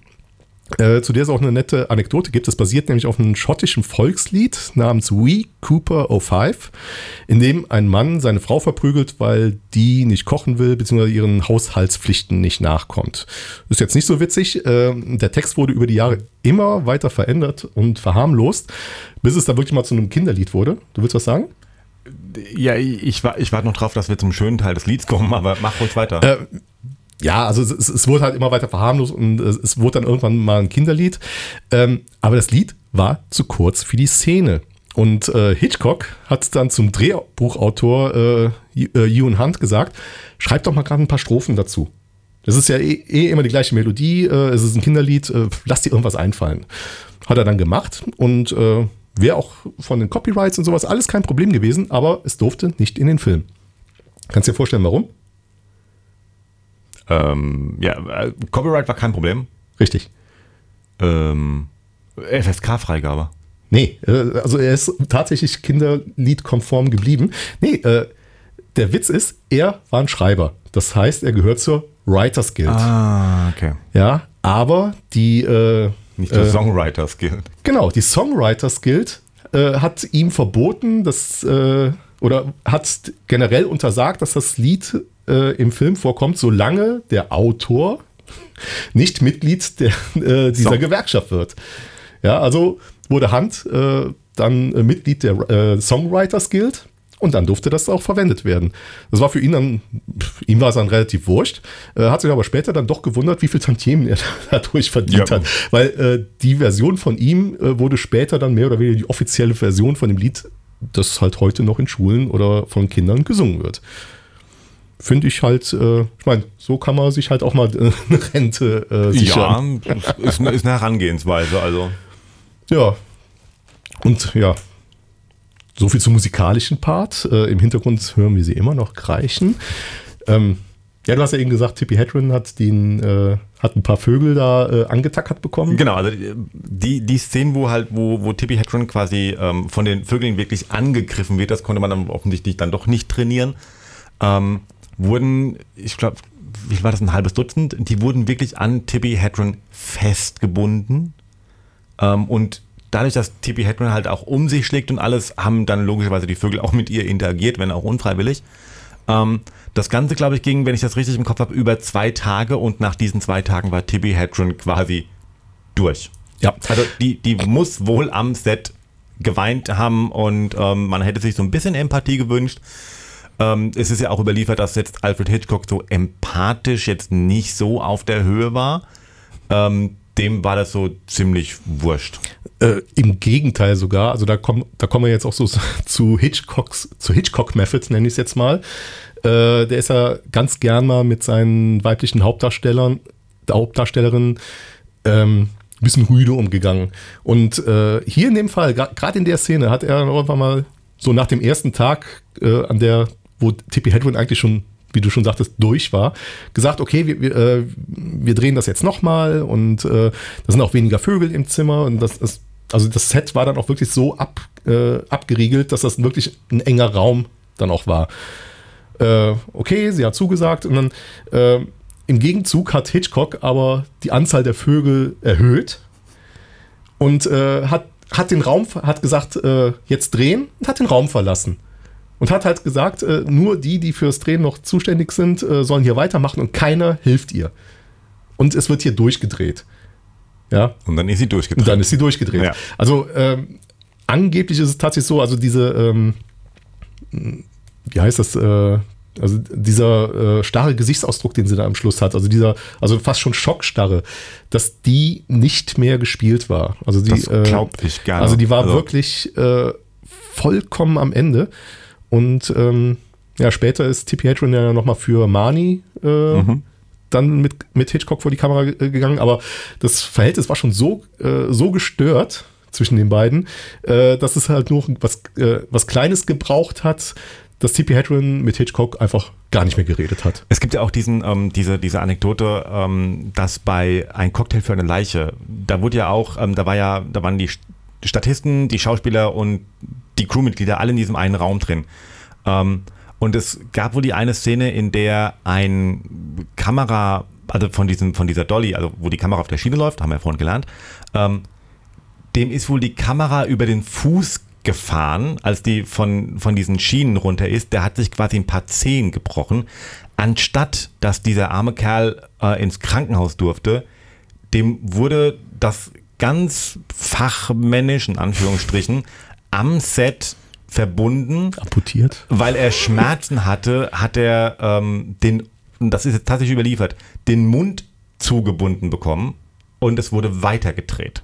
Speaker 2: Äh, zu der es auch eine nette Anekdote gibt. Das basiert nämlich auf einem schottischen Volkslied namens We Cooper 05, in dem ein Mann seine Frau verprügelt, weil die nicht kochen will, beziehungsweise ihren Haushaltspflichten nicht nachkommt. Ist jetzt nicht so witzig. Äh, der Text wurde über die Jahre immer weiter verändert und verharmlost, bis es dann wirklich mal zu einem Kinderlied wurde. Du willst was sagen?
Speaker 1: Ja, ich, ich warte noch drauf, dass wir zum schönen Teil des Lieds kommen, aber mach ruhig weiter.
Speaker 2: Äh, ja, also es, es wurde halt immer weiter verharmlost und es, wurde dann irgendwann mal ein Kinderlied. Ähm, aber das Lied war zu kurz für die Szene. Und äh, Hitchcock hat dann zum Drehbuchautor äh, äh, Ewan Hunt gesagt, schreib doch mal gerade ein paar Strophen dazu. Das ist ja eh, eh immer die gleiche Melodie, äh, es ist ein Kinderlied, äh, lass dir irgendwas einfallen. Hat er dann gemacht und äh, wäre auch von den Copyrights und sowas alles kein Problem gewesen, aber es durfte nicht in den Film. Kannst dir vorstellen, warum?
Speaker 1: Ähm, ja, äh, Copyright war kein Problem.
Speaker 2: Richtig.
Speaker 1: Ähm, FSK-Freigabe.
Speaker 2: Nee, äh, also er ist tatsächlich kinderliedkonform geblieben. Nee, äh, der Witz ist, er war ein Schreiber. Das heißt, er gehört zur Writers Guild.
Speaker 1: Ah, okay.
Speaker 2: Ja, aber die, äh,
Speaker 1: Nicht der
Speaker 2: äh,
Speaker 1: Songwriters Guild.
Speaker 2: genau, die Songwriters Guild äh, hat ihm verboten, dass, äh, oder hat generell untersagt, dass das Lied äh, im Film vorkommt, solange der Autor nicht Mitglied der, äh, dieser
Speaker 1: So.
Speaker 2: Gewerkschaft wird. Ja, also wurde Hunt äh, dann äh, Mitglied der äh, Songwriters Guild und dann durfte das auch verwendet werden. Das war für ihn dann, ihm war es dann relativ wurscht, äh, hat sich aber später dann doch gewundert, wie viel Tantiemen er dadurch verdient
Speaker 1: Ja.
Speaker 2: hat. Weil äh, die Version von ihm äh, wurde später dann mehr oder weniger die offizielle Version von dem Lied, das halt heute noch in Schulen oder von Kindern gesungen wird. Finde ich halt, äh, ich meine, so kann man sich halt auch mal äh, eine Rente äh, sichern.
Speaker 1: Ja, ist, eine- ist eine Herangehensweise, also.
Speaker 2: Ja. Und ja, so viel zum musikalischen Part. Äh, Im Hintergrund hören wir sie immer noch kreischen. Ähm, ja, du hast ja eben gesagt, Tippi Hedren hat den, äh, hat ein paar Vögel da äh, angetackert bekommen.
Speaker 1: Genau, also die, die Szenen, wo halt, wo, wo Tippi Hedren quasi ähm, von den Vögeln wirklich angegriffen wird, das konnte man dann offensichtlich dann doch nicht trainieren, ähm, wurden, ich glaube, wie war das, ein halbes Dutzend, die wurden wirklich an Tippi Hedren festgebunden. Ähm, und dadurch, dass Tippi Hedren halt auch um sich schlägt und alles, haben dann logischerweise die Vögel auch mit ihr interagiert, wenn auch unfreiwillig. Ähm, das Ganze, glaube ich, ging, wenn ich das richtig im Kopf habe, über zwei Tage und nach diesen zwei Tagen war Tippi Hedren quasi durch.
Speaker 2: Ja.
Speaker 1: Also die, die muss wohl am Set geweint haben und ähm, man hätte sich so ein bisschen Empathie gewünscht. Ähm, es ist ja auch überliefert, dass jetzt Alfred Hitchcock so empathisch jetzt nicht so auf der Höhe war. Ähm, dem war das so ziemlich wurscht.
Speaker 2: Äh, Im Gegenteil sogar, also da kommen, da kommen wir jetzt auch so zu Hitchcocks, zu Hitchcock Method, nenne ich es jetzt mal. Äh, der ist ja ganz gern mal mit seinen weiblichen Hauptdarstellern, der Hauptdarstellerin, ähm, ein bisschen rüde umgegangen. Und äh, hier in dem Fall, gerade in der Szene, hat er irgendwann mal so nach dem ersten Tag, äh, an der, wo Tippi Hedren eigentlich schon, wie du schon sagtest, durch war, gesagt, okay, wir, wir, äh, wir drehen das jetzt nochmal und äh, da sind auch weniger Vögel im Zimmer und das ist, also das Set war dann auch wirklich so ab, äh, abgeriegelt, dass das wirklich ein enger Raum dann auch war. Äh, okay, sie hat zugesagt und dann äh, im Gegenzug hat Hitchcock aber die Anzahl der Vögel erhöht und hat, hat den Raum, hat gesagt, jetzt drehen und hat den Raum verlassen. Und hat halt gesagt, äh, nur die, die fürs Drehen noch zuständig sind, äh, sollen hier weitermachen und keiner hilft ihr. Und es wird hier durchgedreht. Ja,
Speaker 1: Und dann ist sie
Speaker 2: und
Speaker 1: durchgedreht.
Speaker 2: dann ist sie durchgedreht.
Speaker 1: Ja.
Speaker 2: Also ähm, angeblich ist es tatsächlich so, also diese, ähm, wie heißt das, äh, also dieser äh, starre Gesichtsausdruck, den sie da am Schluss hat, also dieser, also fast schon Schockstarre, dass die nicht mehr gespielt war. Also die,
Speaker 1: Das
Speaker 2: äh,
Speaker 1: glaub ich gerne.
Speaker 2: Also die war
Speaker 1: Also-
Speaker 2: wirklich äh, vollkommen am Ende. Und ähm, ja, später ist Tippi Hedren ja nochmal für Marnie äh, dann mit, mit Hitchcock vor die Kamera ge- gegangen, aber das Verhältnis war schon so, äh, so gestört zwischen den beiden, äh, dass es halt nur was, äh, was Kleines gebraucht hat, dass Tippi Hedren mit Hitchcock einfach gar nicht mehr geredet hat.
Speaker 1: Es gibt ja auch diesen, ähm, diese, diese Anekdote, ähm, dass bei Ein Cocktail für eine Leiche, da wurde ja auch, ähm, da war ja, da waren die Statisten, die Schauspieler und die Crewmitglieder alle in diesem einen Raum drin. Ähm, und es gab wohl die eine Szene, in der ein Kamera, also von diesem, von dieser Dolly, also wo die Kamera auf der Schiene läuft, haben wir ja vorhin gelernt, ähm, dem ist wohl die Kamera über den Fuß gefahren, als die von, von diesen Schienen runter ist. Der hat sich quasi ein paar Zehen gebrochen. Anstatt dass dieser arme Kerl äh, ins Krankenhaus durfte, dem wurde das ganz fachmännisch, in Anführungsstrichen, am Set verbunden.
Speaker 2: Amputiert.
Speaker 1: Weil er Schmerzen hatte, hat er ähm, den, das ist jetzt tatsächlich überliefert, den Mund zugebunden bekommen und es wurde weitergedreht.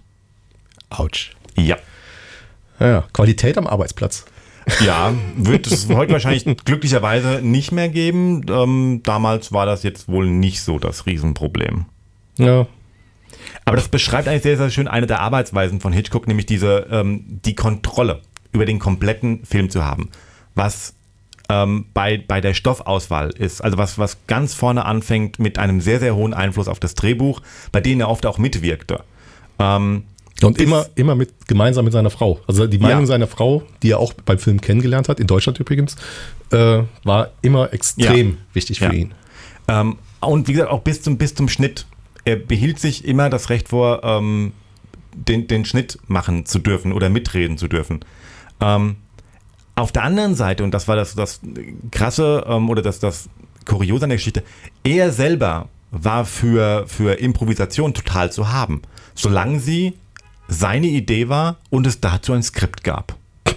Speaker 2: Autsch.
Speaker 1: Ja.
Speaker 2: Ja. Qualität am Arbeitsplatz.
Speaker 1: Ja, wird es heute wahrscheinlich glücklicherweise nicht mehr geben. Ähm, damals war das jetzt wohl nicht so das Riesenproblem.
Speaker 2: Ja.
Speaker 1: Aber das beschreibt eigentlich sehr, sehr schön eine der Arbeitsweisen von Hitchcock, nämlich diese, ähm, die Kontrolle über den kompletten Film zu haben. Was ähm, bei, bei der Stoffauswahl ist, also was, was ganz vorne anfängt mit einem sehr, sehr hohen Einfluss auf das Drehbuch, bei denen er oft auch mitwirkte. Ähm,
Speaker 2: Und immer, immer mit, gemeinsam mit seiner Frau. Also die Meinung
Speaker 1: Ja.
Speaker 2: seiner Frau, die er auch beim Film kennengelernt hat, in Deutschland übrigens, äh, war immer extrem
Speaker 1: Ja.
Speaker 2: wichtig für
Speaker 1: Ja.
Speaker 2: ihn.
Speaker 1: Ähm, und wie gesagt, auch bis zum, bis zum Schnitt. Er behielt sich immer das Recht vor, ähm, den, den Schnitt machen zu dürfen oder mitreden zu dürfen. Ähm, auf der anderen Seite, und das war das, das Krasse ähm, oder das, das Kuriose an der Geschichte, er selber war für, für Improvisation total zu haben, solange sie seine Idee war und es dazu ein Skript gab.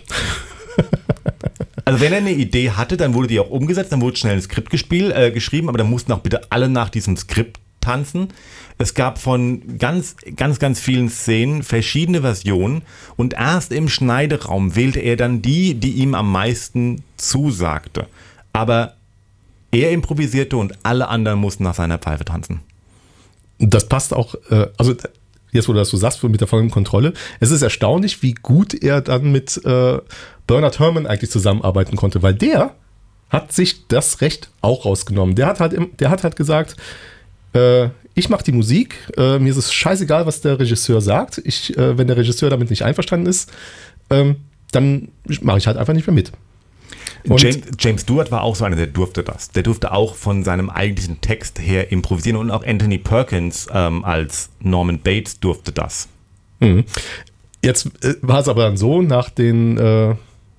Speaker 1: Also wenn er eine Idee hatte, dann wurde die auch umgesetzt, dann wurde schnell ein Skript gespielt, äh, geschrieben, aber dann mussten auch bitte alle nach diesem Skript tanzen. Es gab von ganz, ganz, ganz vielen Szenen verschiedene Versionen und erst im Schneideraum wählte er dann die, die ihm am meisten zusagte. Aber er improvisierte und alle anderen mussten nach seiner Pfeife tanzen.
Speaker 2: Das passt auch, äh, also jetzt, wo du das so sagst, mit der vollen Kontrolle. Es ist erstaunlich, wie gut er dann mit äh, Bernard Herrmann eigentlich zusammenarbeiten konnte, weil der hat sich das Recht auch rausgenommen. Der hat halt, der hat halt gesagt, äh, ich mache die Musik, äh, mir ist es scheißegal, was der Regisseur sagt. Ich, äh, wenn der Regisseur damit nicht einverstanden ist, ähm, dann mache ich halt einfach nicht mehr mit. Und-
Speaker 1: James, James Stewart war auch so einer, der durfte das. Der durfte auch von seinem eigentlichen Text her improvisieren und auch Anthony Perkins ähm, als Norman Bates durfte das.
Speaker 2: Jetzt äh, war es aber dann so, nach den äh,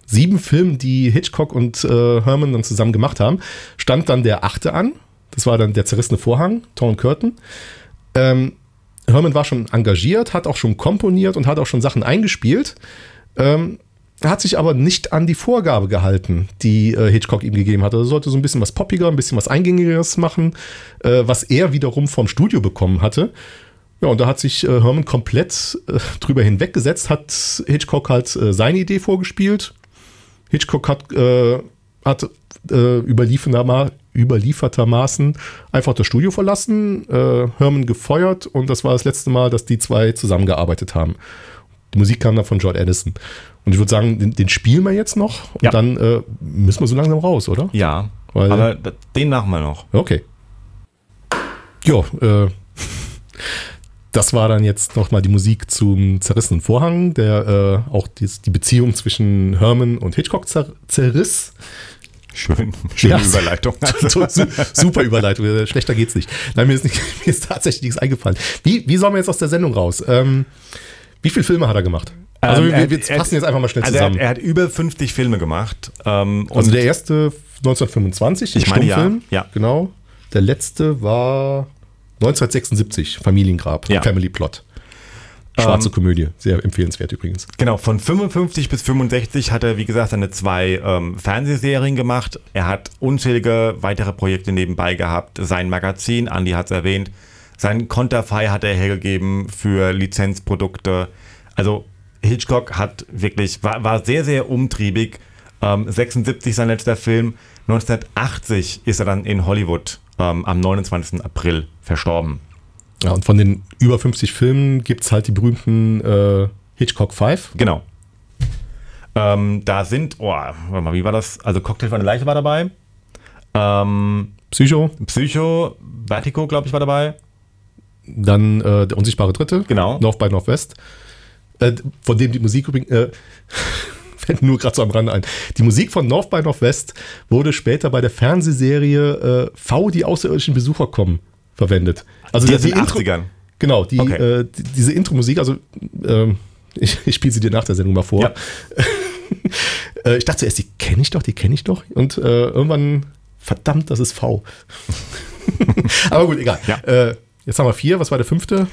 Speaker 2: sieben Filmen, die Hitchcock und äh, Herman dann zusammen gemacht haben, stand dann der achte an. Das war dann der zerrissene Vorhang, Torn Curtain. Ähm, Herman war schon engagiert, hat auch schon komponiert und hat auch schon Sachen eingespielt. Ähm, hat sich aber nicht an die Vorgabe gehalten, die äh, Hitchcock ihm gegeben hat. Er sollte so ein bisschen was poppiger, ein bisschen was Eingängigeres machen, äh, was er wiederum vom Studio bekommen hatte. Ja, und da hat sich äh, Herman komplett äh, drüber hinweggesetzt, hat Hitchcock halt äh, seine Idee vorgespielt. Hitchcock hat, äh, hat äh, überlieferterma überliefertermaßen einfach das Studio verlassen, äh, Herman gefeuert und das war das letzte Mal, dass die zwei zusammengearbeitet haben. Die Musik kam dann von George Addison. Und ich würde sagen, den, den spielen wir jetzt noch und
Speaker 1: Ja.
Speaker 2: dann äh, müssen wir so langsam raus, oder?
Speaker 1: Ja,
Speaker 2: Weil-
Speaker 1: aber den machen wir noch.
Speaker 2: Okay. Jo, äh, das war dann jetzt nochmal die Musik zum zerrissenen Vorhang, der äh, auch dies, die Beziehung zwischen Herman und Hitchcock zer zerriss.
Speaker 1: Schön, schöne
Speaker 2: Ja.
Speaker 1: Überleitung.
Speaker 2: Su- Super Überleitung, schlechter geht's nicht. Nein, mir ist, nicht, mir ist tatsächlich nichts eingefallen. Wie, wie sollen wir jetzt aus der Sendung raus? Ähm, wie viele Filme hat er gemacht? Also
Speaker 1: Ähm,
Speaker 2: wir, wir
Speaker 1: er-
Speaker 2: fassen jetzt einfach mal schnell
Speaker 1: Also er, hat-
Speaker 2: zusammen.
Speaker 1: er hat über 50 Filme gemacht. Ähm,
Speaker 2: also der erste 1925,
Speaker 1: Ich meine, ja. Ja.
Speaker 2: Genau. Der letzte war 1976, Familiengrab,
Speaker 1: Ja.
Speaker 2: Family Plot. Schwarze
Speaker 1: Ähm,
Speaker 2: Komödie, sehr empfehlenswert übrigens.
Speaker 1: Genau, von 55 bis 65 hat er, wie gesagt, seine zwei ähm, Fernsehserien gemacht. Er hat unzählige weitere Projekte nebenbei gehabt. Sein Magazin, Andy hat es erwähnt, sein Konterfei hat er hergegeben für Lizenzprodukte. Also Hitchcock hat wirklich, war, war sehr, sehr umtriebig. Ähm, 76 sein letzter Film. 1980 ist er dann in Hollywood ähm, am 29. April verstorben.
Speaker 2: Ja, und von den über 50 Filmen gibt es halt die berühmten äh, Hitchcock 5.
Speaker 1: Genau. Ähm, da sind, oh, warte mal, wie war das? Also Cocktail von der Leiche war dabei. Ähm,
Speaker 2: Psycho,
Speaker 1: Psycho, Vertigo, glaube ich, war dabei.
Speaker 2: dann äh, der unsichtbare Dritte.
Speaker 1: Genau.
Speaker 2: North by Northwest. Äh, von dem die Musik übrigens, äh, fällt nur gerade so am Rande ein. Die Musik von North by Northwest wurde später bei der Fernsehserie äh, V, die außerirdischen Besucher kommen, verwendet. Also
Speaker 1: Die den
Speaker 2: Intro-
Speaker 1: 80ern.
Speaker 2: Genau, die,
Speaker 1: Okay.
Speaker 2: äh, die, diese Intro-Musik, also ähm, ich, ich spiele sie dir nach der Sendung mal vor.
Speaker 1: Ja.
Speaker 2: äh, ich dachte zuerst, die kenne ich doch, die kenne ich doch. Und äh, irgendwann, verdammt, das ist V. Aber gut, egal.
Speaker 1: Ja.
Speaker 2: Äh, jetzt haben wir vier, was war der fünfte?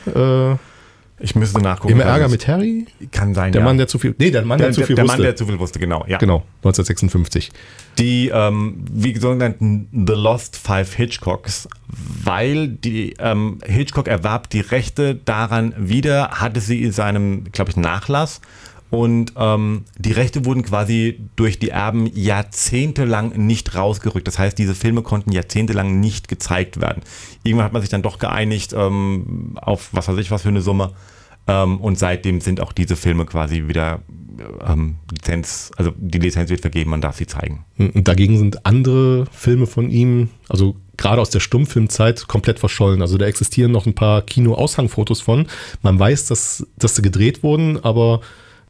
Speaker 1: Ich müsste nachgucken.
Speaker 2: Im Ärger mit Harry?
Speaker 1: Kann sein,
Speaker 2: Der
Speaker 1: ja.
Speaker 2: Mann, der zu viel. Nee, der Mann, der,
Speaker 1: der,
Speaker 2: zu viel
Speaker 1: der
Speaker 2: wusste.
Speaker 1: Mann, der zu viel wusste, genau. Ja.
Speaker 2: genau, 1956.
Speaker 1: Die, ähm, wie sogenannten The Lost Five Hitchcocks, weil die ähm, Hitchcock erwarb die Rechte daran wieder, hatte sie in seinem, glaube ich, Nachlass. Und ähm, die Rechte wurden quasi durch die Erben jahrzehntelang nicht rausgerückt. Das heißt, diese Filme konnten jahrzehntelang nicht gezeigt werden. Irgendwann hat man sich dann doch geeinigt auf was weiß ich was für eine Summe. Ähm, und seitdem sind auch diese Filme quasi wieder ähm, Lizenz, also die Lizenz wird vergeben, man darf sie zeigen.
Speaker 2: Und dagegen sind andere Filme von ihm, also gerade aus der Stummfilmzeit, komplett verschollen. Also da existieren noch ein paar Kino-Aushangfotos von. Man weiß, dass, dass sie gedreht wurden, aber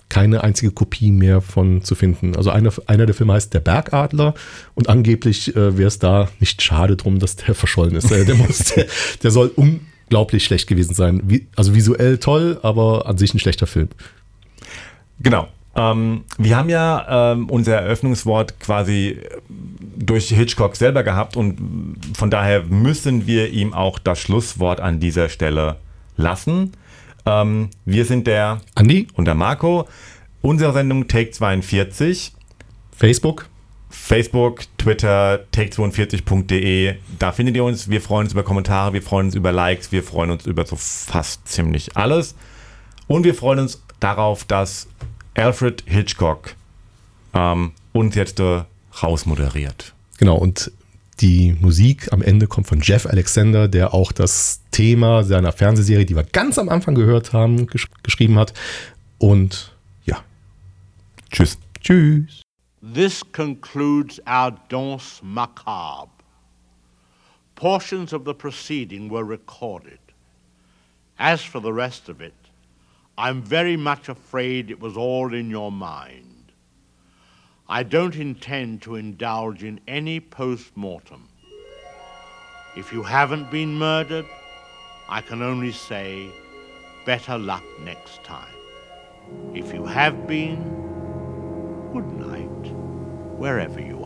Speaker 2: keine einzige Kopie mehr von zu finden. Also einer, einer der Filme heißt Der Bergadler und angeblich äh, wäre es da nicht schade drum, dass der verschollen ist. Äh, der, muss, der, der soll unglaublich schlecht gewesen sein. Wie, also visuell toll, aber an sich ein schlechter Film.
Speaker 1: Genau. Ähm, wir haben ja ähm, unser Eröffnungswort quasi durch Hitchcock selber gehabt und von daher müssen wir ihm auch das Schlusswort an dieser Stelle lassen. Ähm, wir sind der
Speaker 2: Andi,
Speaker 1: und der Marco. Unsere Sendung Take 42.
Speaker 2: Facebook,
Speaker 1: Facebook, Twitter, take42.de. Da findet ihr uns. Wir freuen uns über Kommentare, wir freuen uns über Likes, wir freuen uns über so fast ziemlich alles. Und wir freuen uns darauf, dass Alfred Hitchcock ähm, uns jetzt äh, rausmoderiert.
Speaker 2: Genau, und die Musik am Ende kommt von Jeff Alexander, der auch das Thema seiner Fernsehserie, die wir ganz am Anfang gehört haben, gesch geschrieben hat. Und ja,
Speaker 1: Tschüss.
Speaker 2: tschüss.
Speaker 3: This concludes our danse macabre. Portions of the proceeding were recorded. As for the rest of it, I'm very much afraid it was all in your mind. I don't intend to indulge in any post mortem. If you haven't been murdered, I can only say better luck next time. If you have been, good night, wherever you